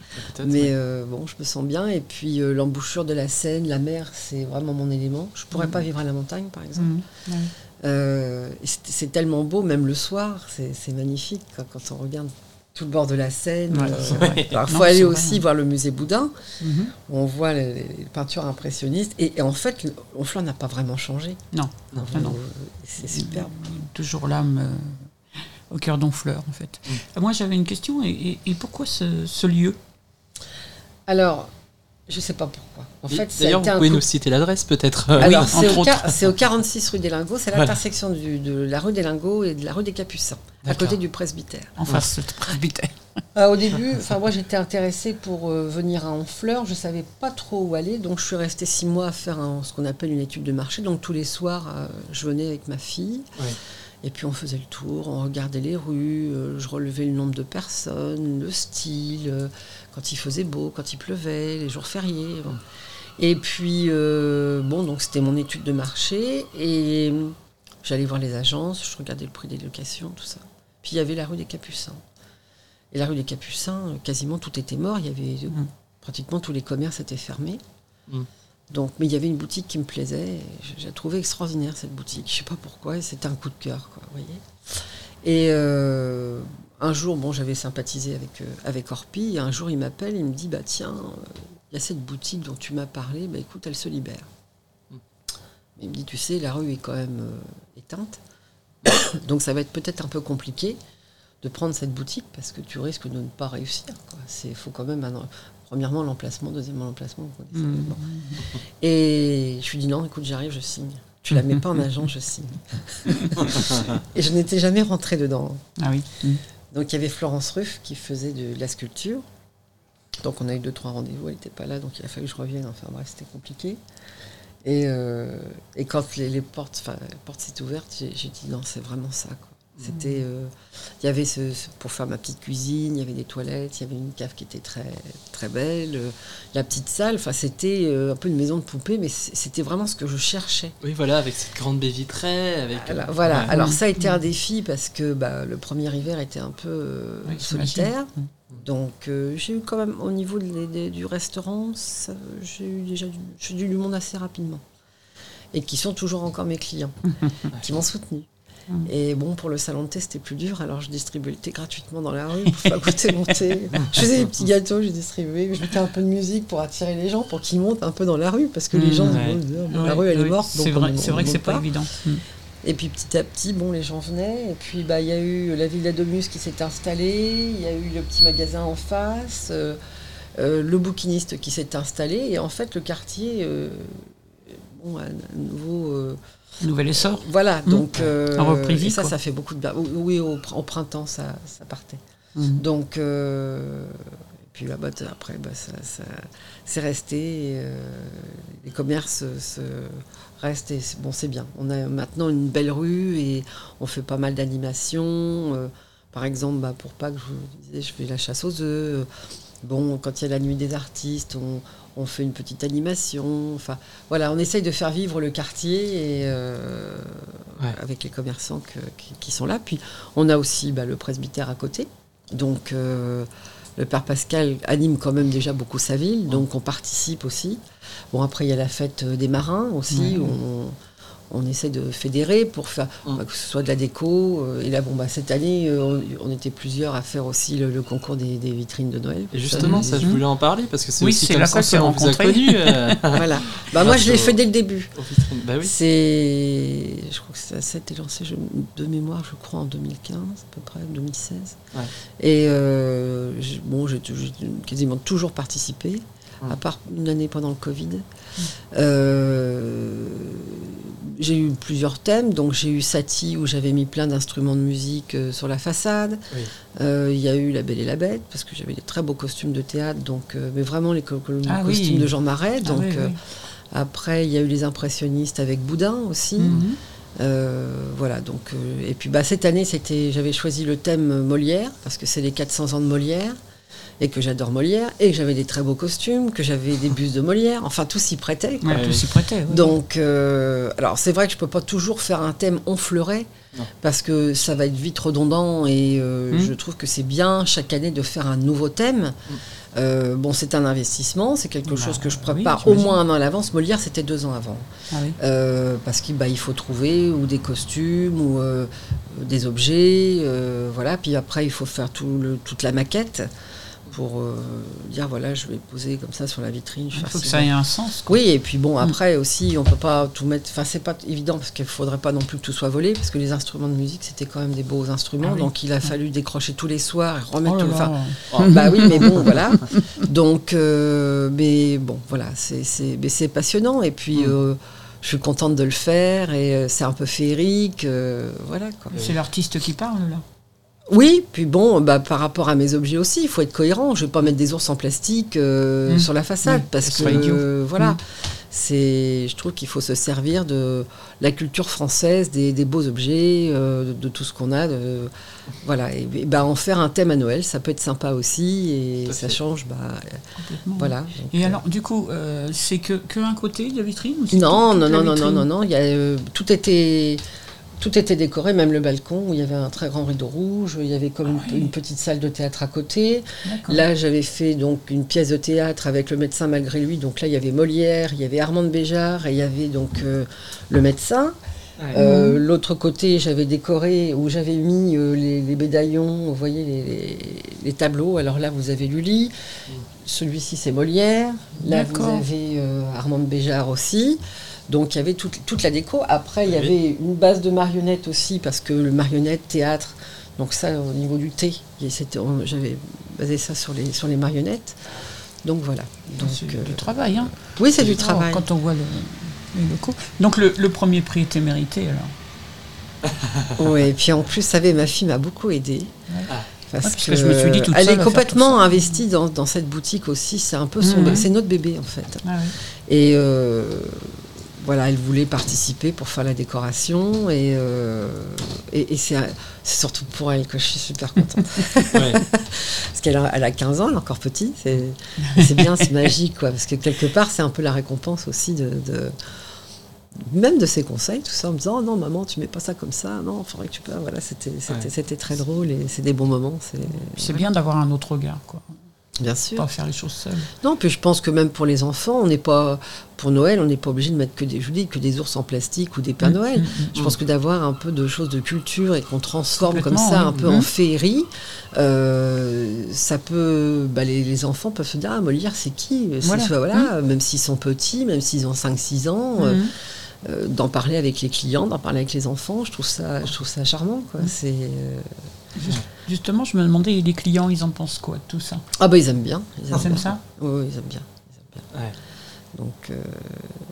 Mais euh, bon, je me sens bien. Et puis euh, l'embouchure de la Seine, la mer, c'est vraiment mon élément. Je pourrais Mm. pas vivre à la montagne, par exemple. Mm. Ouais. Euh, c'est, tellement beau, même le soir, c'est, magnifique quoi, quand on regarde tout le bord de la Seine. Euh, il faut aller aussi vrai. voir le musée Boudin, Mhm. où on voit les, les peintures impressionnistes. Et, et en fait, le- Honfleur n'a pas vraiment changé. Non, Non. Ah non. C'est superbe. toujours l'âme euh, au cœur d'Honfleur, en fait. Mm. Euh, Moi, j'avais une question. Et, et- et pourquoi ce, ce lieu? Alors, je sais pas pourquoi. En Et fait, D'ailleurs, vous un pouvez coup- nous citer l'adresse peut-être euh, Alors, oui, c'est au, autres. quar- c'est au 46 rue des Lingots, c'est l'intersection du- de la rue des Lingots et de la rue des Capucins, à côté du presbytère. En face de presbytère. Ah, au début, enfin moi j'étais intéressée pour euh, venir à Honfleur, je savais pas trop où aller, donc je suis restée six mois à faire un- ce qu'on appelle une étude de marché. Donc tous les soirs, euh, je venais avec ma fille, Ouais. Et puis on faisait le tour, on regardait les rues, euh, je relevais le nombre de personnes, le style, euh, quand il faisait beau, quand il pleuvait, les jours fériés. bon. Et puis euh, bon, donc c'était mon étude de marché, et j'allais voir les agences, je regardais le prix des locations, tout ça. Puis il y avait la rue des Capucins. Et la rue des Capucins, quasiment tout était mort. Il y avait Mhm. pratiquement tous les commerces étaient fermés. Mhm. Donc, mais il y avait une boutique qui me plaisait. J'ai trouvé extraordinaire cette boutique. Je sais pas pourquoi. C'était un coup de cœur, quoi. vous voyez. Et euh, un jour, bon, j'avais sympathisé avec euh, avec Orpi. Et un jour, il m'appelle. Il me dit, bah tiens, euh, il y a cette boutique dont tu m'as parlé. Bah écoute, elle se libère. Il me dit, tu sais, la rue est quand même éteinte. Donc ça va être peut-être un peu compliqué de prendre cette boutique parce que tu risques de ne pas réussir. Il faut quand même, premièrement, l'emplacement, deuxièmement, l'emplacement. vous connaissez. Bon. Et je lui dis non, écoute, j'arrive, je signe. Tu la mets pas en agent, je signe. Et je n'étais jamais rentrée dedans. Ah oui. Mm. Donc il y avait Florence Ruff qui faisait de la sculpture. Donc on a eu deux, trois rendez-vous, elle n'était pas là, donc il a fallu que je revienne. Enfin bref, c'était compliqué. Et, euh, et quand les, les portes, enfin, la porte s'est ouverte, j'ai j'ai dit non, c'est vraiment ça. quoi. C'était, euh, il y avait ce, ce- pour faire ma petite cuisine, il y avait des toilettes, il y avait une cave qui était très très belle, euh, la petite salle. Enfin, c'était euh, un peu une maison de poupée, mais c'était vraiment ce que je cherchais. Oui, voilà, avec cette grande baie vitrée, avec. euh, Alors, voilà. ouais. Alors ça a été un défi parce que bah, le premier hiver était un peu euh, Oui, solitaire. j'imagine. Donc euh, j'ai eu quand même au niveau du restaurant, ça- j'ai eu déjà du, j'ai eu du monde assez rapidement. Et qui sont toujours encore mes clients, qui m'ont soutenu. Et bon, pour le salon de thé, c'était plus dur, alors je distribuais le thé gratuitement dans la rue pour faire goûter mon thé. Je faisais des petits gâteaux, je distribuais, je mettais un peu de musique pour attirer les gens, pour qu'ils montent un peu dans la rue, parce que les Mm, gens, ouais. bon, disent, la rue, elle est morte. C'est donc vrai, on- c'est on vrai que c'est monte pas évident. Mm. et puis petit à petit, bon, les gens venaient. Et puis bah, il y a eu la Villa Domus qui s'est installée. Il y a eu le petit magasin en face. euh, euh, le bouquiniste qui s'est installé. Et en fait, le quartier, euh, bon, à nouveau. Nouvel essor. voilà, Mm. donc. euh, A repris vie, et ça, quoi. ça fait beaucoup de bien. Oui, au, pr- au printemps, ça, ça partait. Mm. Donc. euh, et puis là-bas, t- après, bah, ça, ça- c'est resté. et, euh, les commerces se restent. Et c'est- bon, c'est bien. On a maintenant une belle rue et on fait pas mal d'animations. euh, par exemple, bah, pour Pâques, je vous disais, je fais la chasse aux œufs. Bon, quand il y a la nuit des artistes, on, on fait une petite animation. Enfin, voilà, on essaye de faire vivre le quartier et, euh, Ouais. avec les commerçants que- qui, qui sont là. Puis, on a aussi bah, le presbytère à côté. Donc, euh, le Père Pascal anime quand même déjà beaucoup sa ville, donc on participe aussi. Bon, après, il y a la fête euh, des marins aussi, Ouais. où on, on essaie de fédérer pour faire Mm. bah, que ce soit de la déco. euh, et là, bon, bah, cette année, euh, on, on était plusieurs à faire aussi le, le concours des, des vitrines de Noël. Et justement, ça, je Mhm. voulais en parler parce que c'est Oui, aussi comme là ça qu'on vous a connus. euh, voilà. Bah, moi, je l'ai fait dès le début. Bah oui. C'est, je crois que ça, ça a été lancé je- de mémoire, je crois, en 2015, à peu près, 2016. Ouais. Et euh, j'ai- bon, j'ai quasiment toujours participé, Mm. à part une année pendant le Covid. Euh, j'ai eu plusieurs thèmes, donc j'ai eu Satie où j'avais mis plein d'instruments de musique euh, sur la façade. Oui. Euh, Il y a eu La Belle et la Bête parce que j'avais des très beaux costumes de théâtre, donc euh, mais vraiment les co- Ah oui. costumes de Jean Marais. Ah Donc oui. après il y a eu les impressionnistes avec Boudin aussi. Mhm. Voilà, donc, et puis bah, cette année, c'était, j'avais choisi le thème Molière, parce que c'est les 400 ans de Molière, et que j'adore Molière, et que j'avais des très beaux costumes, que j'avais des bustes de Molière, enfin tout s'y prêtait. quoi. Ouais, tout s'y prêtait. Donc, euh, alors c'est vrai que je peux pas toujours faire un thème onfleuré, Non. parce que ça va être vite redondant, et euh, Mm. je trouve que c'est bien chaque année de faire un nouveau thème. Euh, bon, c'est un investissement, c'est quelque Bah, chose que je oui, prépare au moins un an à l'avance. Molière, c'était deux ans avant. Ah oui. Euh, parce qu'il bah, il faut trouver ou des costumes ou euh, des objets, voilà. Puis après, il faut faire tout le, toute la maquette pour euh, dire voilà, je vais poser comme ça sur la vitrine. Il faut que ça ait un sens. quoi. Oui, et puis bon, Mm. après aussi, on peut pas tout mettre. Enfin, c'est pas évident parce qu'il faudrait pas non plus que tout soit volé, parce que les instruments de musique, c'était quand même des beaux instruments. Ah oui. Donc il a fallu décrocher tous les soirs et remettre Oh tout. enfin. Oh. bah oui, mais bon, voilà. Donc, euh, mais bon, voilà, c'est- c'est mais c'est passionnant. Et puis, Mm. euh, je suis contente de le faire et c'est un peu féerique. euh, voilà, quoi. C'est l'artiste qui parle là. Oui, puis bon, bah, par rapport à mes objets aussi, il faut être cohérent. Je vais pas mettre des ours en plastique euh, Mm. sur la façade Oui, parce ce que euh, voilà, Mm. c'est, je trouve qu'il faut se servir de la culture française, des, des beaux objets, euh, de, de tout ce qu'on a. De, voilà, et, et, bah, en faire un thème à Noël, ça peut être sympa aussi et Tout ça fait. change. Bah, voilà. donc, Et alors, du coup, euh, c'est que, que un côté de la vitrine ou non, non, non, non, non, non, non, euh, tout était. Tout était décoré, même le balcon où il y avait un très grand rideau rouge, il y avait comme Ah une, oui. une petite salle de théâtre à côté. Là, j'avais fait donc une pièce de théâtre avec le médecin malgré lui. Donc là, il y avait Molière, il y avait Armand de Béjart et il y avait donc euh, le médecin. Euh, L'autre côté, j'avais décoré où j'avais mis euh, les, les médaillons, vous voyez les, les- les tableaux. Alors là, vous avez Lully. Celui-ci, c'est Molière. Là, vous avez euh, Armand de Béjart aussi. Donc il y avait toute, toute la déco. Après, il y avait une base de marionnettes aussi, parce que le marionnette, théâtre, donc ça, au niveau du thé, j'avais basé ça sur les, sur les marionnettes. Donc voilà. Donc, C'est euh, du travail. Hein. oui, c'est du travail. Quand on voit le, les locaux. Donc le, le premier prix était mérité alors. Oui, et puis en plus, vous savez, ma fille m'a beaucoup aidée. Ah. Parce, Ouais, parce que je me suis dit toute elle seule est complètement investie dans, dans cette boutique aussi. C'est un peu son, Mhm. c'est notre bébé en fait. Ah oui. Et euh, voilà, elle voulait participer pour faire la décoration et, euh, et, et c'est, c'est surtout pour elle que je suis super contente. Ouais. parce qu'elle a, elle a 15 ans, elle est encore petite. C'est, c'est bien, c'est magique quoi. Parce que quelque part, c'est un peu la récompense aussi de. de- même de ses conseils, tout ça, en me disant oh non maman tu mets pas ça comme ça, non, il faudrait que tu peux. Voilà, c'était, c'était, Ouais. c'était très drôle et c'est des bons moments. C'est, C'est bien d'avoir un autre regard, quoi. Bien sûr. Pas faire les choses seul. Non, puis je pense que même pour les enfants, on n'est pas pour Noël, on n'est pas obligé de mettre que des, je dis, que des ours en plastique ou des Pères Noël. Mm, mm, Je pense que d'avoir un peu de choses de culture et qu'on transforme comme ça oui. un peu en féerie, euh, ça peut. bah, les, les enfants peuvent se dire Ah, Molière, c'est qui? C'est- Voilà. voilà, Même s'ils sont petits, même s'ils ont 5-6 ans, mm. euh, euh, d'en parler avec les clients, d'en parler avec les enfants, je trouve ça, je trouve ça charmant. Quoi. C'est, euh, Justement, je me demandais, les clients, ils en pensent quoi de tout ça? Ah, bah, ils aiment bien. Ils Ils aiment bien. ça? Oui, oui, ils aiment bien. Ils aiment bien. Ouais. Donc, euh,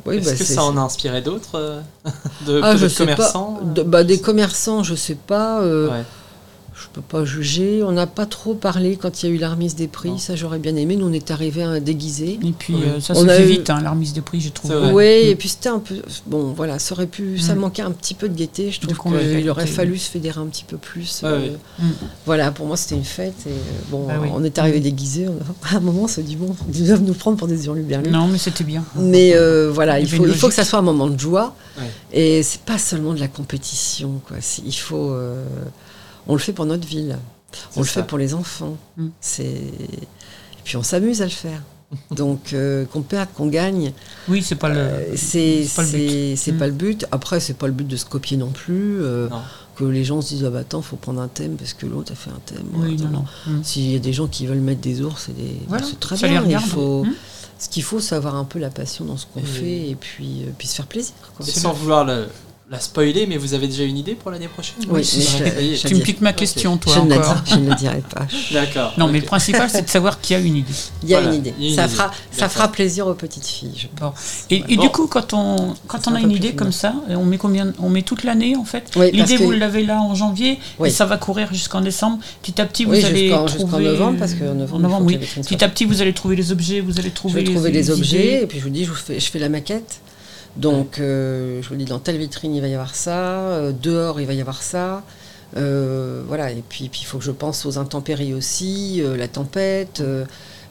oui, Est-ce bah, que c'est- ça en a inspiré d'autres euh, de, Ah, de je sais commerçants pas. De- bah, des commerçants, je sais pas. euh, Ouais. Je peux pas juger. On n'a pas trop parlé quand il y a eu la remise des prix. Non. Ça, j'aurais bien aimé. Nous, on est arrivés à déguiser. Et puis, Oui. euh, ça On se a fait eu- vite, hein, la remise des prix, j'ai trouvé. Oui, Mm. et puis c'était un peu. Bon, voilà, ça aurait pu. Ça Mm. manquait un petit peu de gaieté. Je trouve qu'il aurait fallu se fédérer un petit peu plus. Euh. Mm. Voilà, pour moi, c'était une fête. Et euh, bon, Bah oui. on est arrivés déguisés. On a- à un moment, on s'est dit, bon, ils doivent nous prendre pour des hurluberlus. Non, mais c'était bien. Mais euh, voilà, Il faut, une il faut que ça soit un moment de joie. Ouais. Et c'est pas seulement de la compétition. Quoi. Il faut. euh, on le fait pour notre ville. On le ça. fait pour les enfants. Mm. C'est. Et puis on s'amuse à le faire. Donc euh, qu'on perde, qu'on gagne, Oui, c'est pas le. euh, c'est pas le but. c'est- c'est Mm. pas le but. Après, c'est pas le but de se copier non plus. euh, Non. que les gens se disent ah bah attends, faut prendre un thème parce que l'autre a fait un thème. Oui, non, non. Mm. S'il y a des gens qui veulent mettre des ours, c'est des... Voilà, c'est très ça bien. Il faut... Ce qu'il faut, c'est avoir un peu la passion dans ce qu'on Et- fait et puis, euh, puis se faire plaisir. Quoi. Et sans vouloir le- la spoiler, mais vous avez déjà une idée pour l'année prochaine Oui, je- Tu me piques ma question, toi, je, ne encore. dis- je ne le dirai pas. D'accord. Non, mais le principal, c'est de savoir qu'il y a une idée. Il y a Voilà, une idée. a une ça, idée. Fera, ça fera plaisir aux petites filles. je pense. Et, et Bon. du coup, quand on, quand on a un une idée comme ça, on met combien On met toute l'année en fait Oui, L'idée, que- vous l'avez là en janvier, Oui. et ça va courir jusqu'en décembre. Petit à petit, vous Oui, allez jusqu'en- trouver... jusqu'en novembre, parce qu'en novembre, oui. Petit à petit, vous allez trouver les objets, vous allez Je trouver, vais trouver les, objets et puis je vous dis, je, vous fais, je fais la maquette. Donc, euh, je vous dis, dans telle vitrine, il va y avoir ça. euh, dehors, il va y avoir ça. euh, voilà. Et puis, puis, il faut que je pense aux intempéries aussi, la tempête.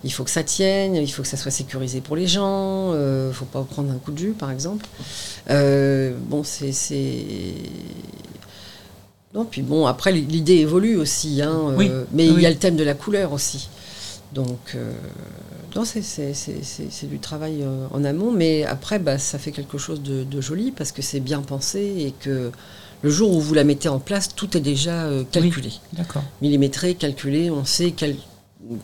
il faut que ça tienne, il faut que ça soit sécurisé pour les gens. Il ne faut pas prendre un coup de jus, par exemple. Bon, c'est. Non, puis bon, après, l'idée évolue aussi. hein, Oui, mais il y a le thème de la couleur aussi. Donc, non, c'est- du travail euh, en amont, mais après, bah, ça fait quelque chose de, de joli parce que c'est bien pensé et que le jour où vous la mettez en place, tout est déjà euh, calculé, D'accord. millimétré, calculé. On sait quel,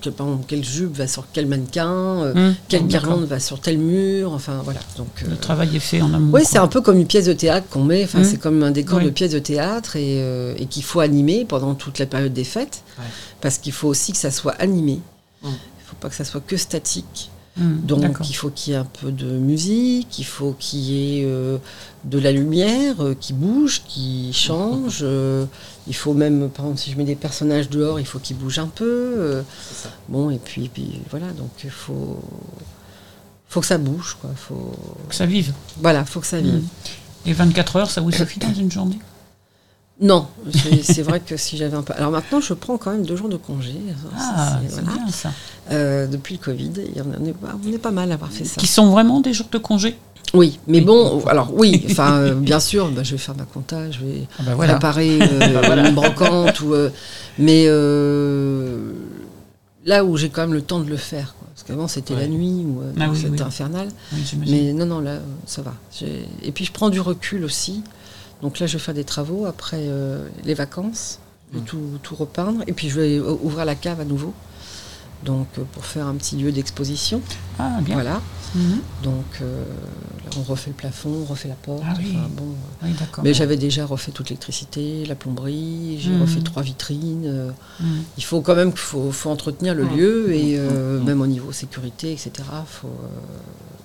que, par exemple, quelle jupe va sur quel mannequin, euh, Hum, quelle guirlande va sur tel mur. Enfin, voilà. Donc, Le travail est fait en amont. oui, c'est un peu comme une pièce de théâtre qu'on met. Enfin, Mm. c'est comme un décor Oui. de pièce de théâtre et, et qu'il faut animer pendant toute la période des fêtes, Ouais. parce qu'il faut aussi que ça soit animé. Mm. Il ne faut pas que ça soit que statique. Hum, Donc, il faut qu'il y ait un peu de musique, il faut qu'il y ait euh, de la lumière euh, qui bouge, qui change. euh, il faut même, par exemple, si je mets des personnages dehors, il faut qu'ils bougent un peu. euh, ça. bon, et puis, puis voilà. Donc, il faut, faut que ça bouge, quoi. Faut, Que ça vive. voilà, faut que ça vive. Hum. Et 24 heures, ça vous suffit dans une journée? Non, c'est vrai que si j'avais un peu. Alors maintenant, je prends quand même deux jours de congé. Ah, c'est- voilà. bien ça. Euh, depuis le Covid, on est, pas- on est pas mal à avoir fait ça. Qui sont vraiment des jours de congé Oui, mais Oui. bon, alors oui, enfin, euh, bien sûr, bah, je vais faire ma compta, je vais ah bah voilà. préparer euh, une brocante, ou, euh, mais là où j'ai quand même le temps de le faire, quoi. parce qu'avant c'était Ouais. la nuit, ou Ah oui, c'était oui. infernal. Mais non, non, là, ça va. Et puis je prends du recul aussi. Donc là, je vais faire des travaux après euh, les vacances, je vais Mm. tout, tout repeindre. Et puis je vais ouvrir la cave à nouveau. Donc euh, pour faire un petit lieu d'exposition. Ah, bien. Voilà. Mhm. Donc euh, là, on refait le plafond, on refait la porte. Ah oui. enfin, bon, Oui. Mais j'avais déjà refait toute l'électricité, la plomberie, j'ai Mm. refait trois vitrines. il faut quand même qu'il faut, faut entretenir le lieu et euh, même au niveau sécurité, etc. Faut,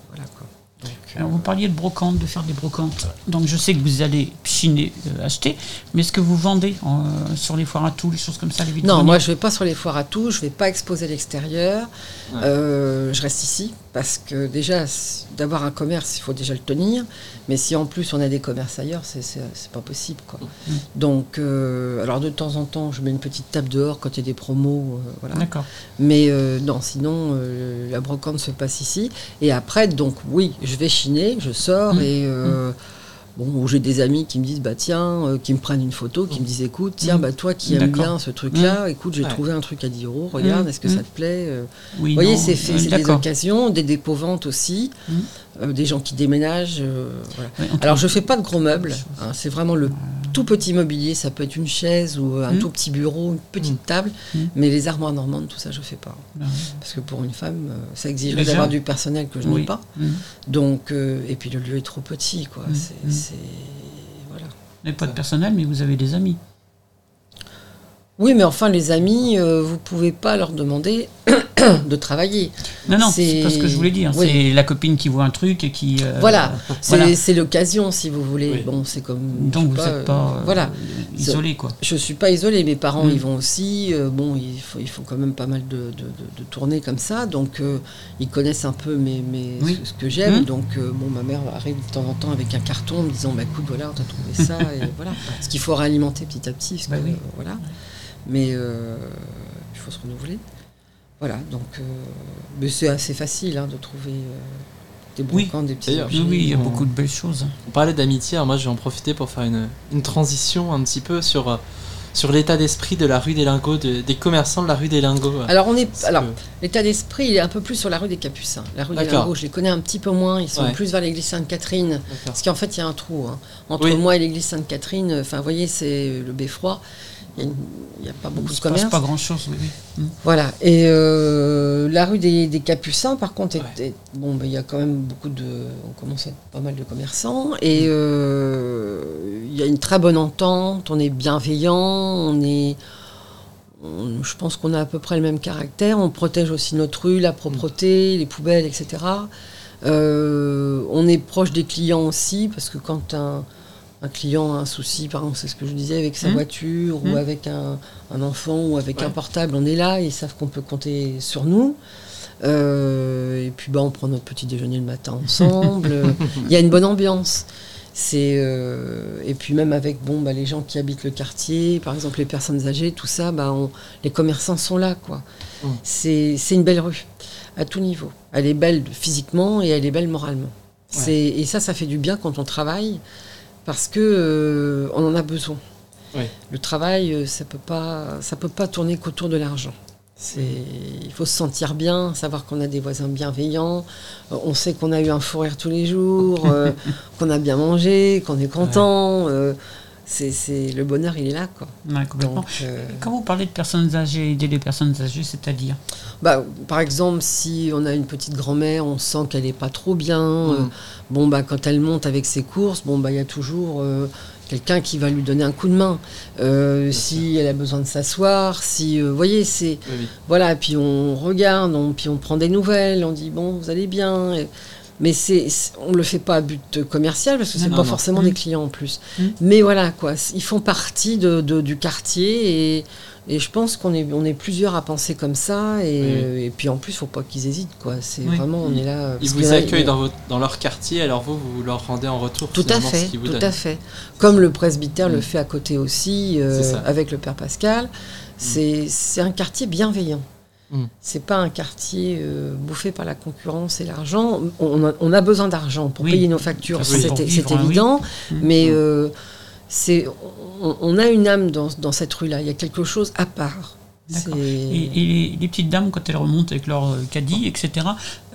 voilà quoi. Donc, Alors, euh, vous parliez de brocante, de faire des brocantes. Donc, je sais que vous allez chiner, euh, acheter. Mais est-ce que vous vendez euh, sur les foires à tout, les choses comme ça, les Non, moi je vais pas sur les foires à tout, je vais pas exposer l'extérieur. Ouais. Euh, je reste ici parce que déjà, d'avoir un commerce, il faut déjà le tenir. Mais si en plus on a des commerces ailleurs, c'est pas possible. Quoi. Mm. Donc, alors de temps en temps, je mets une petite table dehors quand il y a des promos. voilà. D'accord. Mais non, sinon la brocante se passe ici. Et après, donc oui, je vais chiner, je sors Mm. et euh, bon, où j'ai des amis qui me disent bah tiens, euh, qui me prennent une photo, qui me disent écoute, tiens Mm. bah toi qui aimes bien ce truc-là, écoute j'ai Ouais. trouvé un truc à 10 euros, regarde, Mm. est-ce que Mm. ça te plaît euh, Oui, Vous voyez, c'est fait, c'est des occasions, des dépôts-ventes aussi, Mm. Euh, des gens qui déménagent. euh, voilà. Oui, on Alors je fais pas de gros meubles, hein, c'est vraiment le tout petit mobilier, ça peut être une chaise ou un Mm. tout petit bureau, une petite Mm. table, Mm. mais les armoires normandes, tout ça je fais pas. Ah, Parce que pour une femme, euh, ça exigerait Déjà. d'avoir du personnel que je Oui. n'ai pas. Donc, euh, et puis le lieu est trop petit, quoi. C'est, c'est- voilà. Vous n'avez pas de personnel, mais vous avez des amis. Oui, mais enfin, les amis, euh, vous pouvez pas leur demander de travailler. Non, non, C'est- pas ce que je voulais dire. Oui. C'est la copine qui voit un truc et qui. euh, voilà, c'est, voilà. l'occasion, si vous voulez. Oui. Bon, c'est comme. Donc vous n'êtes pas euh, euh, voilà. isolé, quoi. Je suis pas isolée, mes parents Mm. ils vont aussi. bon, ils, font- ils font quand même pas mal de, de, de- de tournées comme ça, donc ils connaissent un peu mes, mes- Oui. ce, ce que j'aime. Mm. Donc, bon, ma mère arrive de temps en temps avec un carton en me disant bah, écoute, voilà, on t'a trouvé ça. et voilà. Parce qu'il faut réalimenter petit à petit. parce Bah que, voilà. Mais euh, il faut se renouveler. Voilà, donc. euh, mais c'est assez facile hein, de trouver euh, des Oui. brocantes, des petits objets. Oui, oui, il y a beaucoup de belles choses. On parlait d'amitié, moi je vais en profiter pour faire une, une transition un petit peu sur, sur l'état d'esprit de la rue des Lingots, de- des commerçants de la rue des Lingots. Alors, on est. Parce Alors, que- l'état d'esprit, il est un peu plus sur la rue des Capucins. La rue des. Lingots, je les connais un petit peu moins. Ils sont Ouais. plus vers l'église Sainte-Catherine. D'accord. Parce qu'en fait, il y a un trou. hein. Entre Oui. moi et l'église Sainte-Catherine, enfin, vous voyez, c'est le beffroi. Il n'y a, pas beaucoup Il de passe commerce. pas grand-chose, oui, oui. Mm. Voilà. Et euh, la rue des, des Capucins, par contre, est- Ouais. est- bon, ben, il y a quand même beaucoup de. On commence à être pas mal de commerçants. Et euh, il y a une très bonne entente. On est bienveillant. On est. on- je pense qu'on a à peu près le même caractère. On protège aussi notre rue, la propreté, les poubelles, etc. Euh, on est proche des clients aussi, parce que quand un, un client a un souci, par exemple, c'est ce que je disais, avec sa Mhm. voiture, ou Mhm. avec un, un enfant, ou avec Ouais. un portable, on est là, ils savent qu'on peut compter sur nous. Euh, et puis bah, on prend notre petit déjeuner le matin ensemble. Il y a une bonne ambiance. C'est euh, et puis même avec bon bah, les gens qui habitent le quartier, par exemple les personnes âgées, tout ça, bah, on- les commerçants sont là quoi. Mm. C'est une belle rue à tout niveau. Elle est belle physiquement et elle est belle moralement. Et ça ça fait du bien quand on travaille parce que euh, on en a besoin. Le travail euh, ça peut pas ça peut pas tourner qu'autour de l'argent. C'est, il faut se sentir bien, savoir qu'on a des voisins bienveillants, euh, on sait qu'on a eu un fou rire tous les jours, euh, qu'on a bien mangé, qu'on est content. euh, c'est, c'est- le bonheur, il est là, quoi. Ouais, complètement. Donc, Quand vous parlez de personnes âgées, aider les personnes âgées, c'est-à-dire? Bah, par exemple, si on a une petite grand-mère, on sent qu'elle est pas trop bien. euh, Mm. bon, bah, quand elle monte avec ses courses, bon, bah, il y a toujours euh, quelqu'un qui va lui donner un coup de main. Euh, si elle a besoin de s'asseoir, si, euh, vous voyez, c'est Oui, oui. voilà. Puis on regarde, on, puis on prend des nouvelles, on dit bon, vous allez bien. Et- mais c'est, on le fait pas à but commercial parce que c'est pas non. forcément Mm. des clients en plus. Mm. Mais voilà quoi, ils font partie de, de- du quartier et, et je pense qu'on est, on est plusieurs à penser comme ça et, Oui, oui. euh, et puis en plus faut pas qu'ils hésitent quoi. C'est Oui. vraiment on Ils- est là. Ils vous accueillent dans, votre, dans leur quartier, alors vous, vous leur rendez en retour Tout à fait, qu'ils vous tout à fait. Comme le presbytère le Mm. fait à côté aussi, euh, avec le Père Pascal. C'est c'est un quartier bienveillant. Mm. C'est pas un quartier euh, bouffé par la concurrence et l'argent. On a, on a besoin d'argent pour payer nos factures, Ah c'est hein, évident. Mm. Mais Mm. euh, c'est on, on a une âme dans, dans cette rue-là. Il y a quelque chose à part. Et, et les, petites dames, quand elles remontent avec leur euh, caddie, etc.,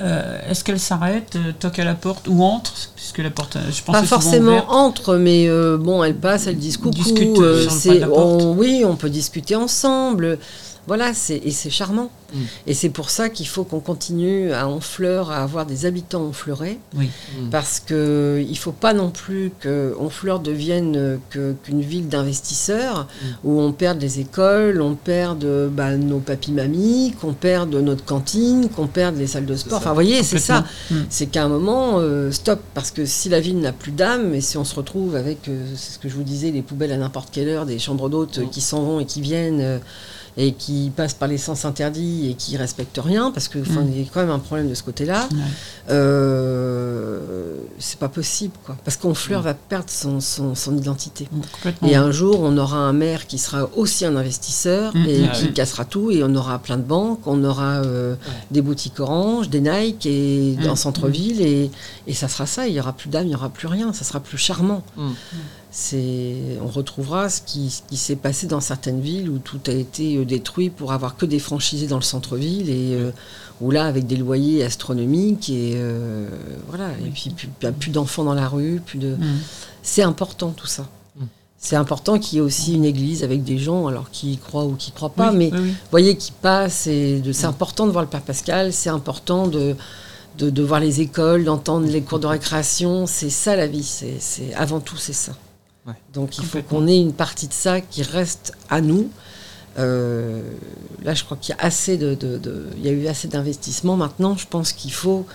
euh, est-ce qu'elles s'arrêtent, euh, toquent à la porte ou entrent? Puisque la porte, je pense, Pas forcément ouverte. entre, mais euh, bon, elles passent, elles disent coucou. discutent, euh, c'est- on- oui, on peut discuter ensemble. Voilà, c'est et c'est charmant. Mm. Et c'est pour ça qu'il faut qu'on continue à Honfleur à avoir des habitants honfleurés, Oui. Mm. parce que il faut pas non plus que Honfleur devienne euh, que- qu'une ville d'investisseurs Mm. où on perde les écoles, on perd euh, bah, nos papis-mamies, qu'on perde notre cantine, qu'on perde les salles de sport. Enfin, vous voyez, c'est ça. Mm. C'est qu'à un moment, euh, stop, parce que si la ville n'a plus d'âme, et si on se retrouve avec, euh, c'est ce que je vous disais, les poubelles à n'importe quelle heure, des chambres d'hôtes euh, Mm. qui s'en vont et qui viennent, euh, et qui passent par les sens interdits et qui respectent rien, parce que enfin, Mm. il y a quand même un problème de ce côté-là, Ouais. euh, c'est pas possible, quoi. Parce qu'Honfleur Mm. va perdre son, son, son identité. Mm. Et un jour, on aura un maire qui sera aussi un investisseur Mm. et Ah qui oui. cassera tout. Et on aura plein de banques, on aura euh, des boutiques Orange, des Nike et en centre-ville. Et, et ça sera ça. Il n'y aura plus d'âme, il n'y aura plus rien. Ça sera plus charmant. Mm. On retrouvera ce qui, ce qui s'est passé dans certaines villes où tout a été euh, détruit pour avoir que des franchisés dans le centre-ville et euh, où là avec des loyers astronomiques et euh, voilà. Et puis plus, plus d'enfants dans la rue, plus de. Mm. C'est important tout ça. Mm. C'est important qu'il y ait aussi une église avec des gens, alors qui croient ou qui croient pas, mais oui. voyez qui passent. C'est important de voir le Père Pascal, c'est important de, de, de voir les écoles, d'entendre les cours de récréation. C'est ça la vie, c'est, c'est avant tout c'est ça. Ouais. Donc il faut qu'on ait une partie de ça qui reste à nous. Euh, là, je crois qu'il y a assez de, de- de- il y a eu assez d'investissements. Maintenant, je pense qu'il faut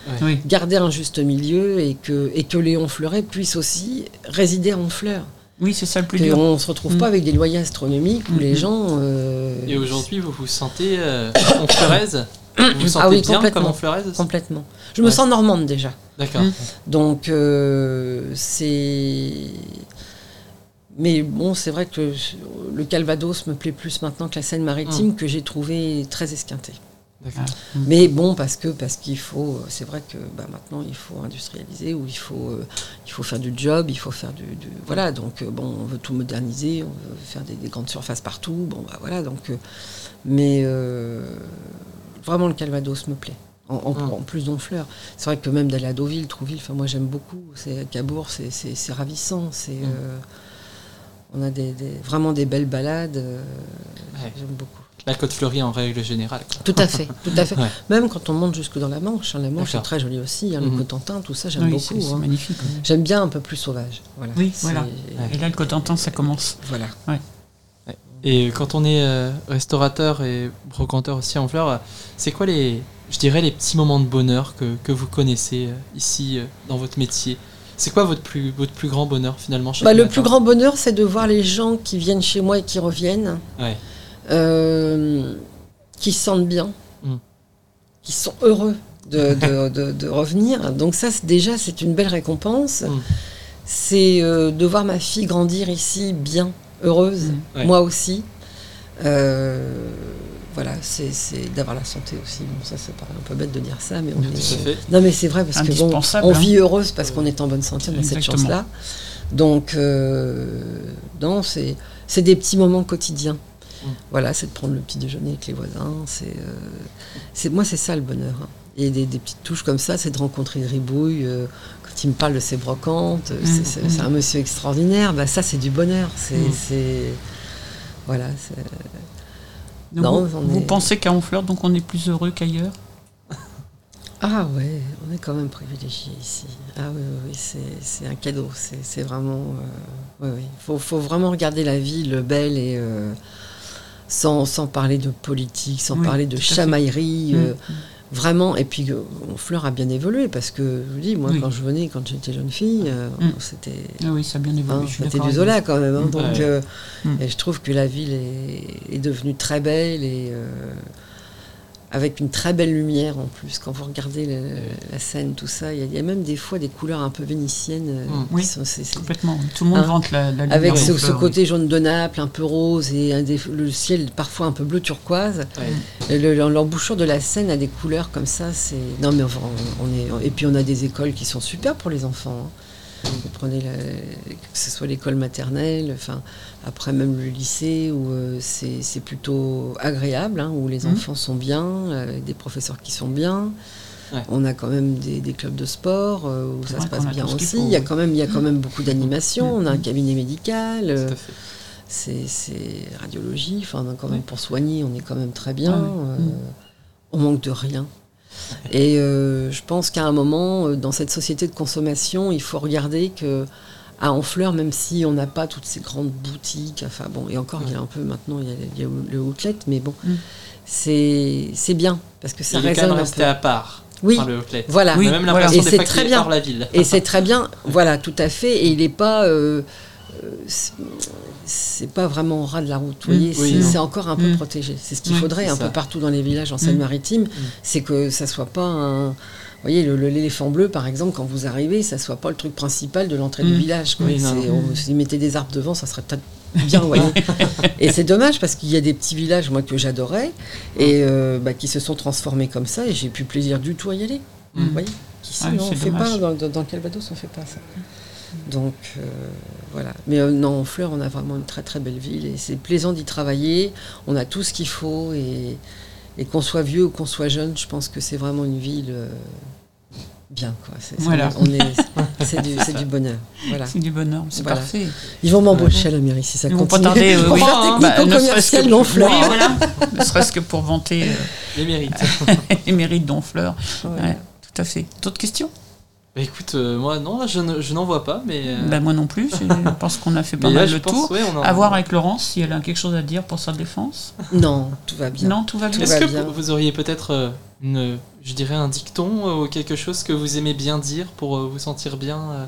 garder un juste milieu et que, et que Léon Fleuret puisse aussi résider à Honfleur. Oui, c'est ça le plus dur. Qu'on ne se retrouve Mm. pas avec des loyers astronomiques où Mm, les mm. gens. euh, Et aujourd'hui, vous vous sentez euh, honfleuraise Vous vous sentez Ah oui, bien complètement. comme aussi Complètement. Je me sens normande déjà. D'accord. Mm. Donc, euh, c'est. Mais bon, c'est vrai que le Calvados me plaît plus maintenant que la Seine-Maritime, que j'ai trouvé très esquintée. Mm. Mais bon, parce que parce qu'il faut, c'est vrai que bah, maintenant il faut industrialiser ou il faut euh, il faut faire du job, il faut faire du, du- voilà. Donc euh, bon, on veut tout moderniser, on veut faire des, des grandes surfaces partout. Bon bah voilà. Donc, euh, mais euh, vraiment le Calvados me plaît. En, en- Mm. en plus d'Honfleur. C'est vrai que même d'aller à Deauville, Trouville, enfin moi j'aime beaucoup. C'est à Cabourg, c'est, ravissant. C'est Mm. On a des, des- vraiment des belles balades. euh, Ouais. J'aime beaucoup. La côte fleurie en règle générale. quoi. Tout à fait, tout à fait. Ouais. Même quand on monte jusque dans la Manche, hein, la Manche est très jolie aussi, hein, le Mhm. Cotentin, tout ça, j'aime Oui, beaucoup. c'est hein. magnifique. J'aime bien un peu plus sauvage. Voilà. Oui, voilà. Et là, le Cotentin, ça commence. Voilà. Et quand on est euh, restaurateur et brocanteur aussi en fleurs, c'est quoi les, je dirais, les petits moments de bonheur que, que vous connaissez euh, ici euh, dans votre métier? C'est quoi votre plus, votre plus grand bonheur finalement chaque Bah, le matin plus grand bonheur, c'est de voir les gens qui viennent chez moi et qui reviennent, Ouais. euh, qui se sentent bien, Mm. qui sont heureux de, de- de- de revenir. Donc ça, c'est- déjà, c'est une belle récompense. Mm. C'est euh, de voir ma fille grandir ici bien, heureuse, Mm. Ouais. moi aussi. Euh, voilà, c'est d'avoir la santé aussi. Bon, ça, ça paraît un peu bête de dire ça, mais on est-. Non, mais c'est vrai parce que bon, on hein. vit heureuse parce qu'on est en bonne santé, on a cette chance-là. Donc, euh, non, c'est c'est des petits moments quotidiens. Voilà, c'est de prendre le petit déjeuner avec les voisins. C'est, euh, c'est moi, c'est ça le bonheur. hein. Et des, des petites touches comme ça, c'est de rencontrer Ribouille. euh, quand il me parle de ses brocantes, euh, c'est, c'est- un monsieur extraordinaire. Bah, ça, c'est du bonheur. C'est, Mm. c'est- voilà. c'est- Donc Non, vous, on vous est- pensez qu'à Honfleur, donc on est plus heureux qu'ailleurs Ah ouais, on est quand même privilégié ici. Ah oui, oui, oui, c'est, un cadeau. C'est, vraiment. euh, oui, oui. Faut, faut vraiment regarder la ville belle et euh, sans, sans parler de politique, sans Oui, parler de chamaillerie. Mm. euh, Vraiment, et puis euh, Honfleur a bien évolué parce que je vous dis, moi Oui. quand je venais, quand j'étais jeune fille, euh, Mm. c'était Ah oui, ça a bien évolué. hein, c'était du Zola quand même. hein, Mm. donc, euh, Mm. et je trouve que la ville est, est devenue très belle et euh, avec une très belle lumière en plus. Quand vous regardez le- la scène, tout ça, il y, a- il y a même des fois des couleurs un peu vénitiennes. euh, Mm. Oui. sont-. Complètement. Tout le monde Hein, vante la, la lumière avec ce, oui. côté jaune de Naples, un peu rose et un des- le ciel parfois un peu bleu turquoise. Le- l'embouchure de la Seine a des couleurs comme ça. C'est non mais enfin, on est et puis on a des écoles qui sont super pour les enfants. hein. Vous prenez la- que ce soit l'école maternelle, enfin après même le lycée où euh, c'est plutôt agréable, hein, où les Mhm. enfants sont bien, euh, avec des professeurs qui sont bien. Ouais. On a quand même des, des clubs de sport euh, où ça se passe bien aussi. faut, il y a quand même il y a quand même beaucoup d'animation. On a un Mhm. cabinet médical. euh, c'est radiologie. Enfin, quand même pour soigner, on est quand même très bien. Ah euh, Mm. On manque de rien. Et euh, je pense qu'à un moment, euh, dans cette société de consommation, il faut regarder que à Honfleur, même si on n'a pas toutes ces grandes boutiques, enfin bon, et encore, il y a un peu maintenant, il y a, il y a le outlet, mais bon, Mm. c'est bien parce que ça Il est quand résonne même un resté à part. Oui, Enfin, le outlet. voilà. On Oui, a même voilà. l'impression qu'il très est bien. hors la ville. Et c'est très bien, voilà, tout à fait. Et il n'est pas, euh, euh, c'est- pas vraiment au ras de la route. Vous Mm. voyez, Oui, c'est- encore un peu Mm. protégé. C'est ce qu'il faudrait un ça. peu partout dans les villages en Seine-Maritime, c'est que ça soit pas un. Vous voyez, l'éléphant bleu, par exemple, quand vous arrivez, ça soit pas le truc principal de l'entrée du Mm. village. quoi. Oui, non, C'est- non. on- Si vous mettez des arbres devant, ça serait peut-être bien, vous voyez. et c'est dommage parce qu'il y a des petits villages, moi, que j'adorais, et euh, bah, qui se sont transformés comme ça, et j'ai plus plaisir du tout à y aller. Mm. Vous voyez Qu'ici, Ouais, non, on fait dommage. pas, dans, dans- dans le Calvados, on fait pas ça. Donc, euh, voilà. Mais euh, non, en Fleur, on a vraiment une très très belle ville, et c'est plaisant d'y travailler. On a tout ce qu'il faut, et, et qu'on soit vieux ou qu'on soit jeune, je pense que c'est vraiment une ville euh, bien, quoi. C'est, c'est- Voilà. on est, c'est, du, c'est du bonheur. Voilà. C'est du bonheur, c'est Voilà. parfait. Ils vont m'embaucher à la mairie si ça Ils vont pas continue. tarder, oui, Pour oui. faire Bah. Oui, voilà. ne serait-ce que pour vanter euh, Les mérites. les mérites d'Honfleur. Voilà. Ouais, tout à fait. D'autres questions? Bah, écoute, euh, moi, non, là, je, ne- je n'en vois pas, mais. euh, Ben, Moi non plus. Je pense qu'on a fait pas là, mal le pense, tour. ouais, on en- À voir avec Laurence si elle a quelque chose à dire pour sa défense? Non, tout va bien. Non, tout va bien. Est-ce va que bien. vous- vous auriez peut-être euh, une, je dirais un dicton euh, ou quelque chose que vous aimez bien dire pour euh, vous sentir bien euh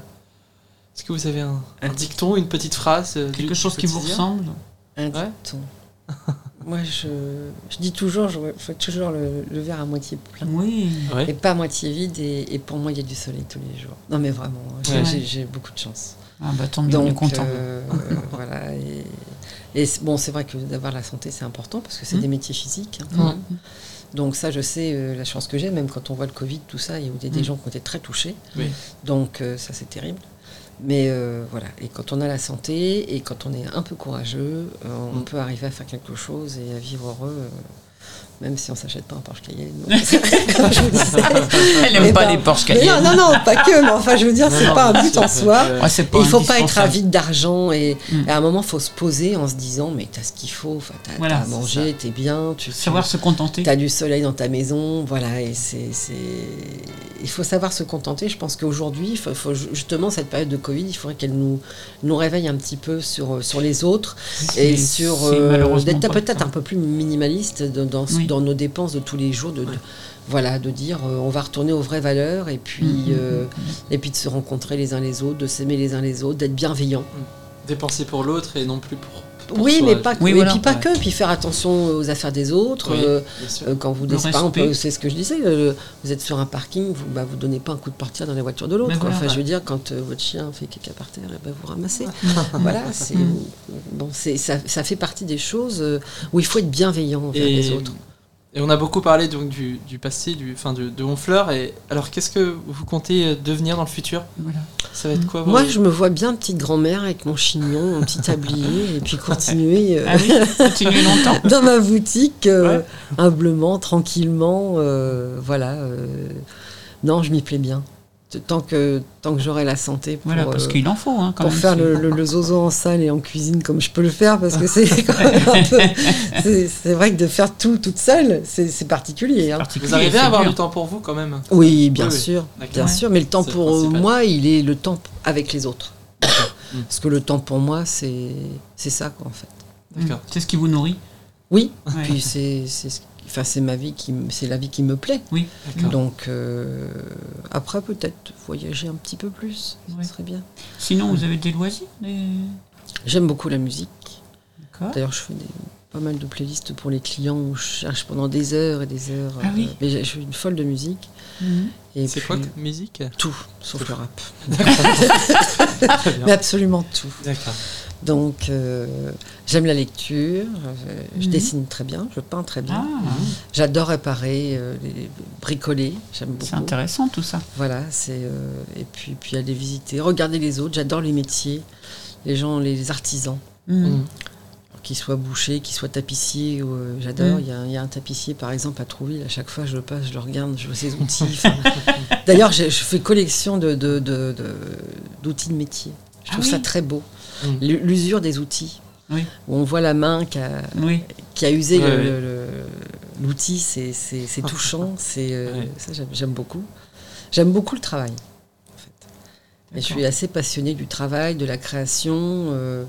Est-ce que vous avez un, un dicton, une petite phrase euh, Quelque du chose qui vous ressemble Un Ouais. dicton. Moi, je, je dis toujours, je fais toujours le, le verre à moitié plein. Oui. Ouais. Et pas à moitié vide, et, et pour moi, il y a du soleil tous les jours. Non, mais vraiment, j'ai Ouais. j'ai- beaucoup de chance. Ah bah tant mieux, on est Donc, content. euh, voilà. Et, bon, c'est vrai que d'avoir la santé, c'est important parce que c'est Mm. des métiers physiques. hein, même. Donc, ça, je sais euh, la chance que j'ai, même quand on voit le Covid, tout ça, il y a des, Mm. gens qui ont été très touchés. Oui. Donc, euh, ça, c'est terrible. Mais euh, voilà, et quand on a la santé et quand on est un peu courageux, on Mm. peut arriver à faire quelque chose et à vivre heureux, même si on s'achète pas un Porsche Cayenne. Donc, je vous disais. Elle aime Mais pas ben, les Porsche Cayenne. non, non, non, pas que, mais enfin, je veux dire, Non, c'est pas un but en soi. euh, Ouais, il faut pas être avide d'argent et, Mm. et à un moment, il faut se poser en se disant, mais t'as ce qu'il faut, t'as Voilà, t'as à manger, t'es bien, tu, Savoir se contenter. tu as du soleil dans ta maison, voilà, et c'est, c'est- il faut savoir se contenter. Je pense qu'aujourd'hui, il faut, faut justement cette période de Covid, il faudrait qu'elle nous, nous réveille un petit peu sur, sur les autres et sur euh, d'être peut-être un peu plus minimaliste dans, dans, Oui. Dans nos dépenses de tous les jours, de, de- voilà, de dire euh, on va retourner aux vraies valeurs et puis, Mhm, euh, mhm. et puis de se rencontrer les uns les autres, de s'aimer les uns les autres, d'être bienveillant. Dépenser pour l'autre et non plus pour. pour Oui, soi, mais pas que, Oui, et puis pas Ouais. que, puis faire attention aux affaires des autres. Oui, euh, quand vous exemple, respect. c'est ce que je disais, euh, vous êtes sur un parking, vous bah, vous donnez pas un coup de portière dans la voiture de l'autre. Voilà, enfin, ouais. je veux dire, quand euh, votre chien fait caca par terre, eh ben, vous ramassez. voilà, c'est Mm. bon, c'est ça, ça fait partie des choses où il faut être bienveillant envers les autres. Et on a beaucoup parlé donc du, du passé, du, enfin de, de Honfleur. Et alors, qu'est-ce que vous comptez euh, devenir dans le futur? Voilà. Ça va être quoi Moi, je me vois bien petite grand-mère avec mon chignon, mon petit tablier, et puis continuer euh, Ah oui, continuez longtemps. dans ma boutique, euh, Ouais. humblement, tranquillement. euh, voilà. euh, non, je m'y plais bien. Tant que, tant que j'aurai la santé pour, Voilà, parce euh, qu'il en faut. Hein, quand pour même, faire le, le- le zozo en salle et en cuisine comme je peux le faire, parce que c'est c'est- vrai que de faire tout toute seule, c'est c'est particulier. hein. particulier, Vous arrivez à avoir dur. du temps pour vous quand même? Oui, bien Oui, oui. sûr, bien Ouais. sûr. Mais le temps pour principal. moi, il est le temps avec les autres. Mm. Parce que le temps pour moi, c'est c'est ça, quoi, en fait. D'accord. C'est ce qui vous nourrit? Oui, Ouais. puis c'est c'est ce qui- enfin, c'est ma vie qui c'est la vie qui me plaît. Oui. D'accord. Donc euh, après peut-être voyager un petit peu plus, Ouais. ce serait bien. Sinon, vous avez des loisirs des- J'aime beaucoup la musique. D'accord. D'ailleurs, je fais des- pas mal de playlists pour les clients où je cherche pendant des heures et des heures. Ah oui. euh, mais je suis une folle de musique. Mhm. Et C'est puis, quoi musique? Tout, sauf le rap. Mais absolument tout. D'accord. Donc, euh, j'aime la lecture, euh, je Mhm. dessine très bien, je peins très bien. Ah, J'adore réparer, euh, les- bricoler, j'aime c'est beaucoup. intéressant tout ça. Voilà, c'est euh, et puis puis aller visiter, regarder les autres. J'adore les métiers, les gens, les artisans, Mhm. Mm. qu'ils soient bouchers, qu'ils soient tapissiers. euh, J'adore. Il y, a- il y a un tapissier par exemple à Trouville. À chaque fois, je le passe, je le regarde, je vois ses outils. D'ailleurs, je, je fais collection de de- de- de- d'outils de, métier. Je Ah trouve oui. ça très beau. Mm. L'u- L'usure des outils. Oui. Où on voit la main qui a, Oui. qui a usé l'outil, c'est c'est touchant, c'est euh, Ouais. ça j'aime- j'aime beaucoup. J'aime beaucoup le travail, en fait. Et je suis assez passionnée du travail, de la création. euh,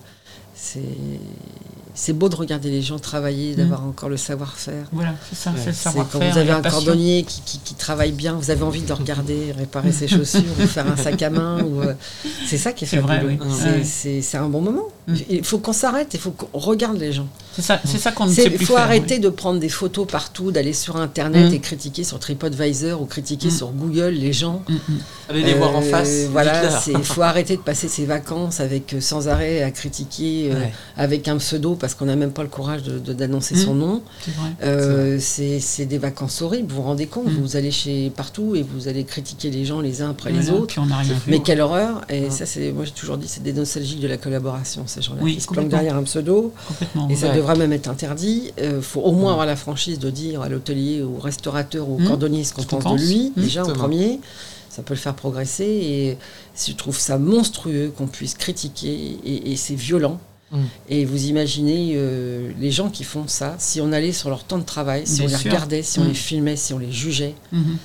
c'est c'est beau de regarder les gens travailler, d'avoir encore le savoir-faire. Voilà, c'est ça, Ouais. c'est le C'est savoir-faire. quand vous avez un cordonnier qui, qui- qui travaille bien, vous avez envie de le regarder, réparer ses chaussures, ou faire un sac à main. ou, euh, c'est ça qui est C'est vrai, fabuleux. oui. C'est- Ouais. C'est c'est un bon moment. Il faut qu'on s'arrête, il faut qu'on regarde les gens. C'est ça, c'est ça qu'on ne Il sait plus faut faire, arrêter oui. de prendre des photos partout, d'aller sur Internet Mm. et critiquer sur TripAdvisor ou critiquer Mm. sur Google les gens. Mm. Allez les voir en Euh, face. Voilà, il faut arrêter de passer ses vacances avec euh, sans arrêt à critiquer euh, Ouais. avec un pseudo parce qu'on n'a même pas le courage de- de- d'annoncer son nom. C'est vrai. Euh, des vacances horribles, vous vous rendez compte, vous allez chez partout et vous allez critiquer les gens les uns après les autres. Puis on n'a rien fait. Mais quelle horreur Et Ouais. ça, c'est moi j'ai toujours dit, c'est des nostalgiques de la collaboration, ces gens-là Oui, qui se planquent derrière un pseudo. Et ça Ouais. devrait même être interdit. Il faut au moins avoir la franchise de dire à l'hôtelier, au restaurateur ou au Mm. cordonnier ce qu'on Ce qu'on pense de lui, Mm. déjà en premier. Ça peut le faire progresser. Et je trouve ça monstrueux qu'on puisse critiquer. Et, et c'est violent. Mm. Et vous imaginez euh, les gens qui font ça, si on allait sur leur temps de travail, si Bien on les sûr. regardait, si on Mm. les filmait, si on les jugeait, Mhm.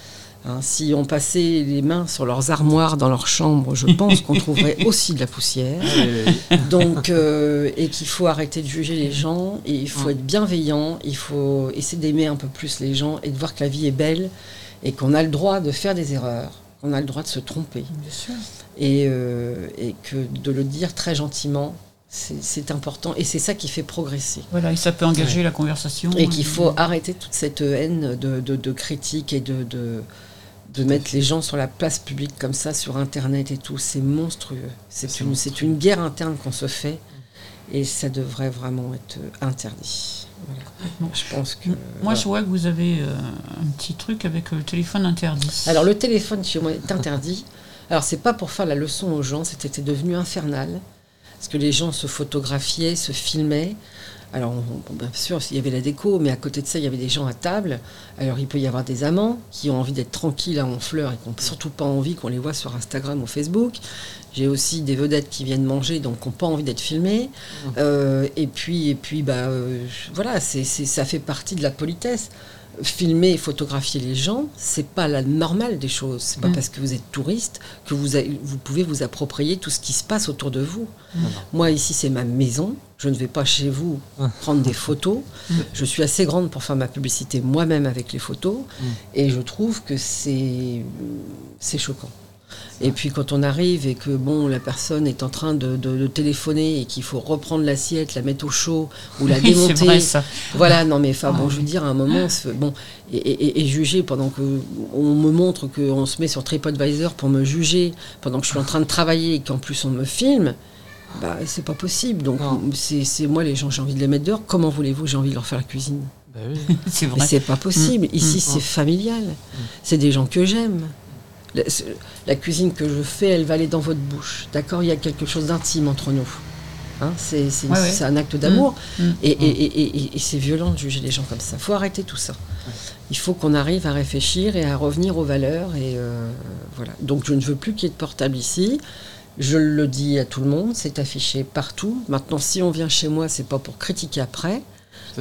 Hein, si on passait les mains sur leurs armoires dans leur chambre, je pense qu'on trouverait aussi de la poussière. Donc, euh, et qu'il faut arrêter de juger les gens, et il faut être bienveillant, il faut essayer d'aimer un peu plus les gens et de voir que la vie est belle et qu'on a le droit de faire des erreurs, qu'on a le droit de se tromper, Bien sûr. et, euh, et que de le dire très gentiment, c'est important, et c'est ça qui fait progresser. Voilà, et ça peut engager la conversation. Et qu'il faut arrêter toute cette haine de, de, de critique et de, de, de mettre les gens sur la place publique comme ça, sur Internet et tout. C'est monstrueux. C'est une, monstrueux. c'est une guerre interne qu'on se fait et ça devrait vraiment être interdit. Voilà. Je pense que. Moi, voilà. je vois que vous avez euh, un petit truc avec euh, le téléphone interdit. Alors, le téléphone chez moi est interdit. Alors, c'est pas pour faire la leçon aux gens, c'était devenu infernal. Parce que les gens se photographiaient, se filmaient. Alors, on- bien sûr, il y avait la déco, mais à côté de ça, il y avait des gens à table. Alors, il peut y avoir des amants qui ont envie d'être tranquilles à Honfleur et qui n'ont surtout pas envie qu'on les voit sur Instagram ou Facebook. J'ai aussi des vedettes qui viennent manger, donc qui n'ont pas envie d'être filmées. Euh, et puis, et puis bah, euh, voilà, c'est, c'est- ça fait partie de la politesse. Filmer et photographier les gens, c'est pas la normale des choses. C'est pas Mm. parce que vous êtes touriste que vous, vous pouvez vous approprier tout ce qui se passe autour de vous. Mm. Non. Moi, ici, c'est ma maison. Je ne vais pas chez vous Mm. prendre des photos. Je suis assez grande pour faire ma publicité moi-même avec les photos. Mm. Et je trouve que c'est, c'est choquant. Et puis quand on arrive et que bon la personne est en train de, de- de téléphoner et qu'il faut reprendre l'assiette, la mettre au chaud ou la démonter, vrai ça. voilà, non mais enfin bon, Ah, je veux dire, à un moment, bon, et, et- et juger pendant que on me montre qu'on se met sur TripAdvisor pour me juger pendant que je suis en train de travailler et qu'en plus on me filme, bah c'est pas possible. Donc c'est moi les gens, j'ai envie de les mettre dehors. Comment voulez-vous, j'ai envie de leur faire la cuisine? Bah oui. c'est Mais vrai. c'est pas possible. Mm, Ici, mm, c'est mm. familial. C'est des gens que j'aime. La, cuisine que je fais, elle va aller dans votre bouche. D'accord? Il y a quelque chose d'intime entre nous. Hein, c'est Ouais, ouais. un acte d'amour. Et, et- et- c'est violent de juger les gens comme ça. faut arrêter tout ça. Il faut qu'on arrive à réfléchir et à revenir aux valeurs. Et euh, voilà. Donc je ne veux plus qu'il y ait de portable ici. Je le dis à tout le monde, c'est affiché partout. Maintenant, si on vient chez moi, c'est pas pour critiquer après.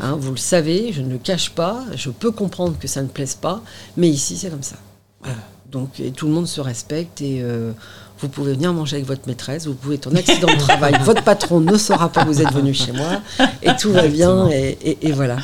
Hein, vous le savez, je ne le cache pas. Je peux comprendre que ça ne plaise pas, mais ici, c'est comme ça. Voilà. Donc, et tout le monde se respecte et euh, vous pouvez venir manger avec votre maîtresse. Vous pouvez être en accident de travail. votre patron ne saura pas que vous êtes venu chez moi et tout va bien. Et, et- et voilà.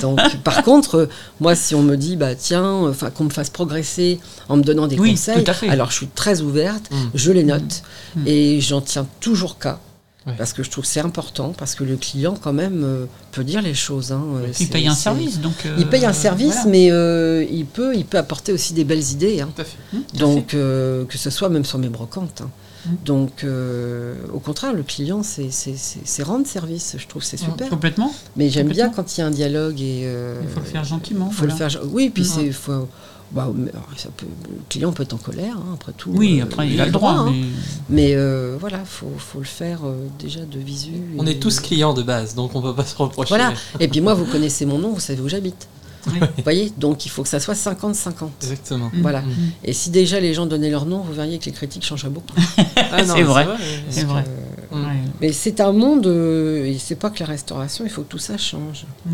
Donc, par contre, moi, si on me dit, bah tiens, enfin qu'on me fasse progresser en me donnant des Oui, conseils, alors je suis très ouverte. Mm. Je les note Mm. et j'en tiens toujours cas. Ouais. Parce que je trouve que c'est important, parce que le client, quand même, euh, peut dire les choses. hein. Euh, Il paye un service, donc. euh, Il paye un service, voilà. mais euh, il, peut, il peut apporter aussi des belles idées. hein. Tout à fait. Mmh, tout à Donc, euh, que ce soit même sur mes brocantes. hein. Mm. Donc, euh, au contraire, le client, c'est- c'est c'est- c'est rendre service. Je trouve que c'est fait. super. Complètement. Mais j'aime bien quand il y a un dialogue et. euh, Il faut le faire gentiment. faut voilà. le faire. Oui, puis c'est. Faut, bah, ça peut, le client peut être en colère, hein, après tout. Oui, euh, après, il a le droit. hein. mais- Mais euh, voilà, faut, faut le faire euh, déjà de visu. On et- est tous clients de base, donc on peut pas se reprocher. Voilà. Et puis moi, vous connaissez mon nom, vous savez où j'habite. Oui. Vous voyez Donc il faut que ça soit 50-50. Exactement. Mm. Voilà. Mm. Et si déjà les gens donnaient leur nom, vous verriez que les critiques changeraient beaucoup. Ah C'est mais vrai. oui. C'est vrai. Mm. Mais c'est un monde, euh, et c'est pas que la restauration, il faut que tout ça change. Ouais.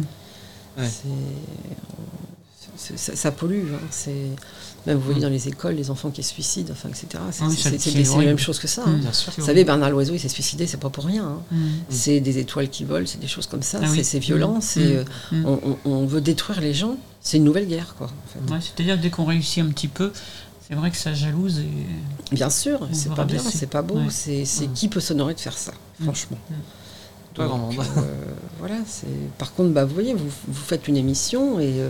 C'est- c'est- ça, ça pollue. hein. C'est même vous voyez dans les écoles les enfants qui se suicident, enfin etc. C'est Ah oui, la même chose que ça. hein. Mm. Sûr. Vous savez, Bernard Loiseau, il s'est suicidé, c'est pas pour rien. hein. Mm. C'est des étoiles qui volent, c'est des choses comme ça. Ah. C'est violent. Mm. C'est Mm. euh, Mm. on, veut détruire les gens. C'est une nouvelle guerre, quoi. en fait. Ouais, C'est-à-dire que dès qu'on réussit un petit peu, c'est vrai que ça jalouse. Et... Bien sûr, c'est pas bien, c'est pas beau. Ouais. C'est Mm. qui peut s'honorer de faire ça, Mm. franchement. Mm. Pas grand Donc, monde. euh, voilà, c'est. Par contre, bah, vous voyez, vous, vous faites une émission et euh,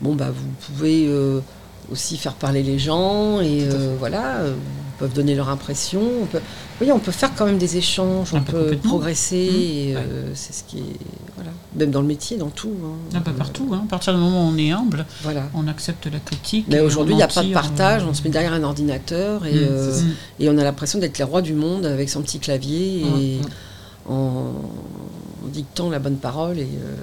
bon, bah, vous pouvez euh, aussi faire parler les gens et euh, voilà, euh, ils peuvent donner leur impression. On peut, vous voyez, on peut faire quand même des échanges, on peut progresser. Mm. euh, C'est ce qui est voilà, même dans le métier, dans tout. hein. Partout. hein. À partir du moment où on est humble, Voilà. on accepte la critique. Mais aujourd'hui, il n'y a pas de partage, on se met derrière un ordinateur et, Mm. euh, c'est ça. Mm. et on a l'impression d'être les rois du monde avec son petit clavier et en, en dictant la bonne parole et, euh,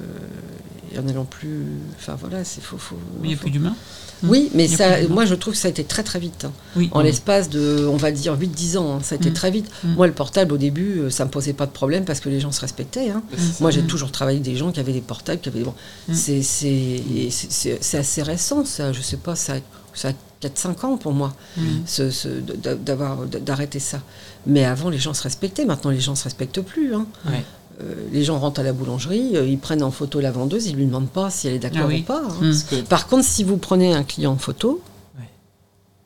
et en allant plus. Enfin voilà, c'est faux. faux Il n'y a faut- plus d'humain. Oui, mais Il a ça, moi je trouve que ça a été très très vite. hein. Oui. En l'espace de, on va dire, 8-10 ans, hein, ça a été Mm. très vite. Mm. Moi, le portable, au début, euh, ça me posait pas de problème parce que les gens se respectaient. hein. Ça. Moi, j'ai Mm. toujours travaillé avec des gens qui avaient des portables, qui avaient. Bon, Mm. c'est- assez récent, ça. Je sais pas, ça, ça a 4-5 ans pour moi, Mm. ce- ce- d'a- d'avoir d'arrêter ça. Mais avant, les gens se respectaient. Maintenant, les gens se respectent plus. hein. Ouais. Euh, les gens rentrent à la boulangerie, euh, ils prennent en photo la vendeuse, ils lui demandent pas si elle est d'accord Ah oui. ou pas. hein. Mm. Que- Par contre, si vous prenez un client en photo, Ouais.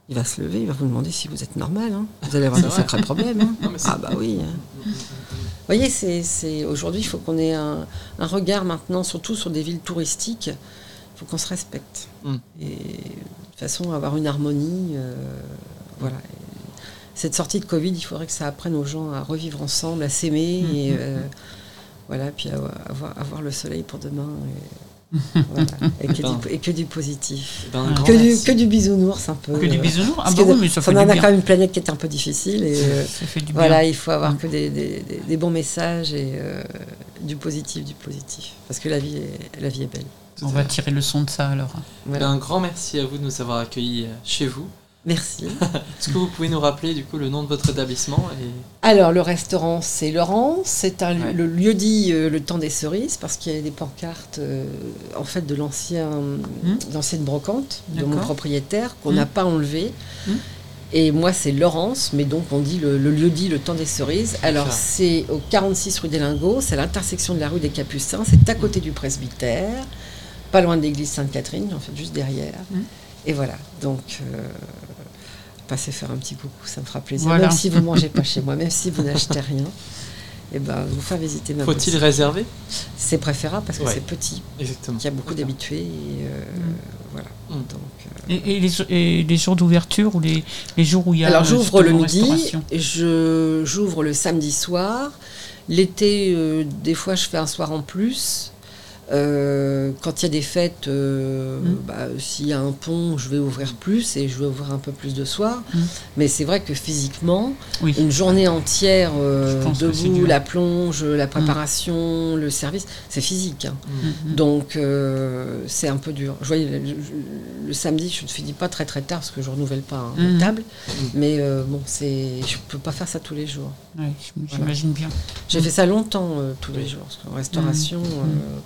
il va se lever, il va vous demander si vous êtes normal. hein. Vous allez avoir C'est des vrai. sacrés problèmes. hein. Non, mais c'est- Ah bah oui. hein. Vous voyez, c'est, aujourd'hui, il faut qu'on ait un, un regard maintenant, surtout sur des villes touristiques. Il faut qu'on se respecte. Mm. Et de façon à avoir une harmonie. euh, voilà. Et cette sortie de Covid, il faudrait que ça apprenne aux gens à revivre ensemble, à s'aimer. Mm, Et mm, euh, voilà, puis avoir, avoir le soleil pour demain. Et, voilà. et, que, Ben. du, et que du positif. Ben, Ah. Que du, merci. que du bisounours un peu. Que du bisounours Ah bah mais ça fait on du en a quand même une planète qui est un peu difficile. Et, euh, Ça fait du bien. voilà, il faut avoir Mm. que des, des- des- des bons messages et euh, du positif, du positif. Parce que la vie est, la vie est belle. On va tirer le son de ça alors. Voilà. ben, un grand merci à vous de nous avoir accueillis euh, chez vous. Merci. Est-ce que vous pouvez nous rappeler du coup le nom de votre établissement et... Alors, le restaurant, c'est Laurent. C'est un, Ouais. le lieu dit euh, le temps des cerises, parce qu'il y a des pancartes euh, en fait de l'ancien, l'ancienne brocante de mon Hmm. Propriétaire qu'on n'a pas enlevé. Mm. Et moi, c'est Laurence, mais donc on dit le, le lieu dit le temps des cerises. Alors, c'est au 46 rue des Lingots, c'est à l'intersection de la rue des Capucins, c'est à côté du presbytère, pas loin de l'église Sainte-Catherine, en fait, juste derrière. Et voilà, donc euh, passez faire un petit coucou, ça me fera plaisir. Voilà. Même si vous mangez pas chez moi, même si vous n'achetez rien, et ben, vous faire visiter ma Faut-il réserver? C'est préférable parce que Ouais. c'est petit, Exactement. qu'il y a beaucoup d'habitués. Et, euh, Mm. Voilà. Mm. Donc, euh, Et, et les, et les jours d'ouverture ou les, les jours où il y a Alors j'ouvre le midi, j'ouvre le samedi soir. L'été, euh, des fois, je fais un soir en plus. Euh, quand il y a des fêtes, euh, Mm. bah, s'il y a un pont, je vais ouvrir plus et je vais ouvrir un peu plus de soir. Mm. Mais c'est vrai que physiquement, Oui. une journée entière euh, debout, la plonge, la préparation, le service, c'est physique. hein. Donc euh, c'est un peu dur. Je voyais le, samedi, je ne finis pas très très tard parce que je renouvelle pas hein, la table. Mais euh, bon, c'est, je peux pas faire ça tous les jours. Oui, j'imagine bien. J'ai fait ça longtemps euh, tous les jours. Parce qu'en restauration,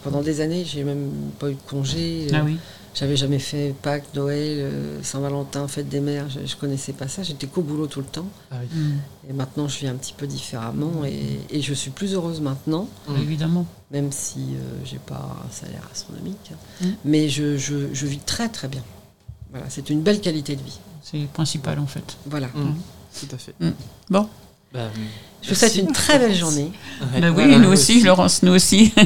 pendant des années, j'ai même pas eu de congé. Ah Euh, oui. J'avais jamais fait Pâques, Noël, euh, Saint-Valentin, Fête des Mères. Je, je connaissais pas ça. J'étais qu'au boulot tout le temps. Ah oui. Mhm. Et maintenant, je vis un petit peu différemment et, et je suis plus heureuse maintenant, Mm. Évidemment. même si euh, j'ai pas un salaire astronomique. Mm. Mais je, je- je vis très très bien. Voilà, c'est une belle qualité de vie. C'est le principal en fait. Voilà. Mm. Tout à fait. Mm. Bon. Bah, Je vous souhaite une très belle journée. Ouais. Bah oui, Voilà, nous moi aussi, Laurence, nous aussi.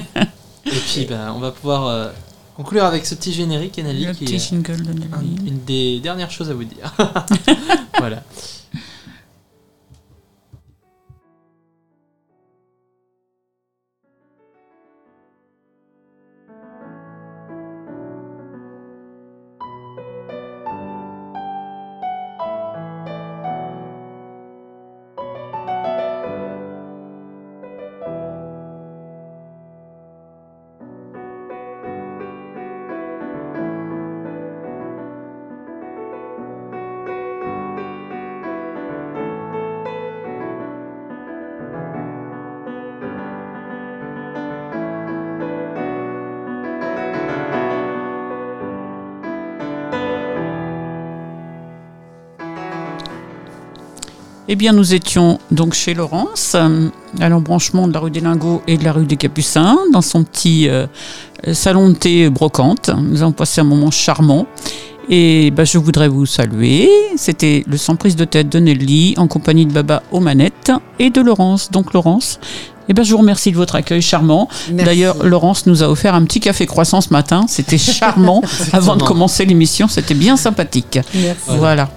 Et puis, bah, on va pouvoir euh, conclure avec ce petit générique, Enali, Le qui petit est de un- une des dernières choses à vous dire. voilà. Eh bien, nous étions donc chez Laurence, euh, à l'embranchement de la rue des Lingots et de la rue des Capucins, dans son petit euh, salon de thé brocante. Nous avons passé un moment charmant. Et bah, je voudrais vous saluer. C'était le sans prise de tête de Nelly, en compagnie de Baba aux manettes et de Laurence. Donc, Laurence, eh ben, je vous remercie de votre accueil charmant. D'ailleurs, Laurence nous a offert un petit café croissant ce matin. C'était charmant. Avant de commencer l'émission, c'était bien sympathique. Merci. Voilà.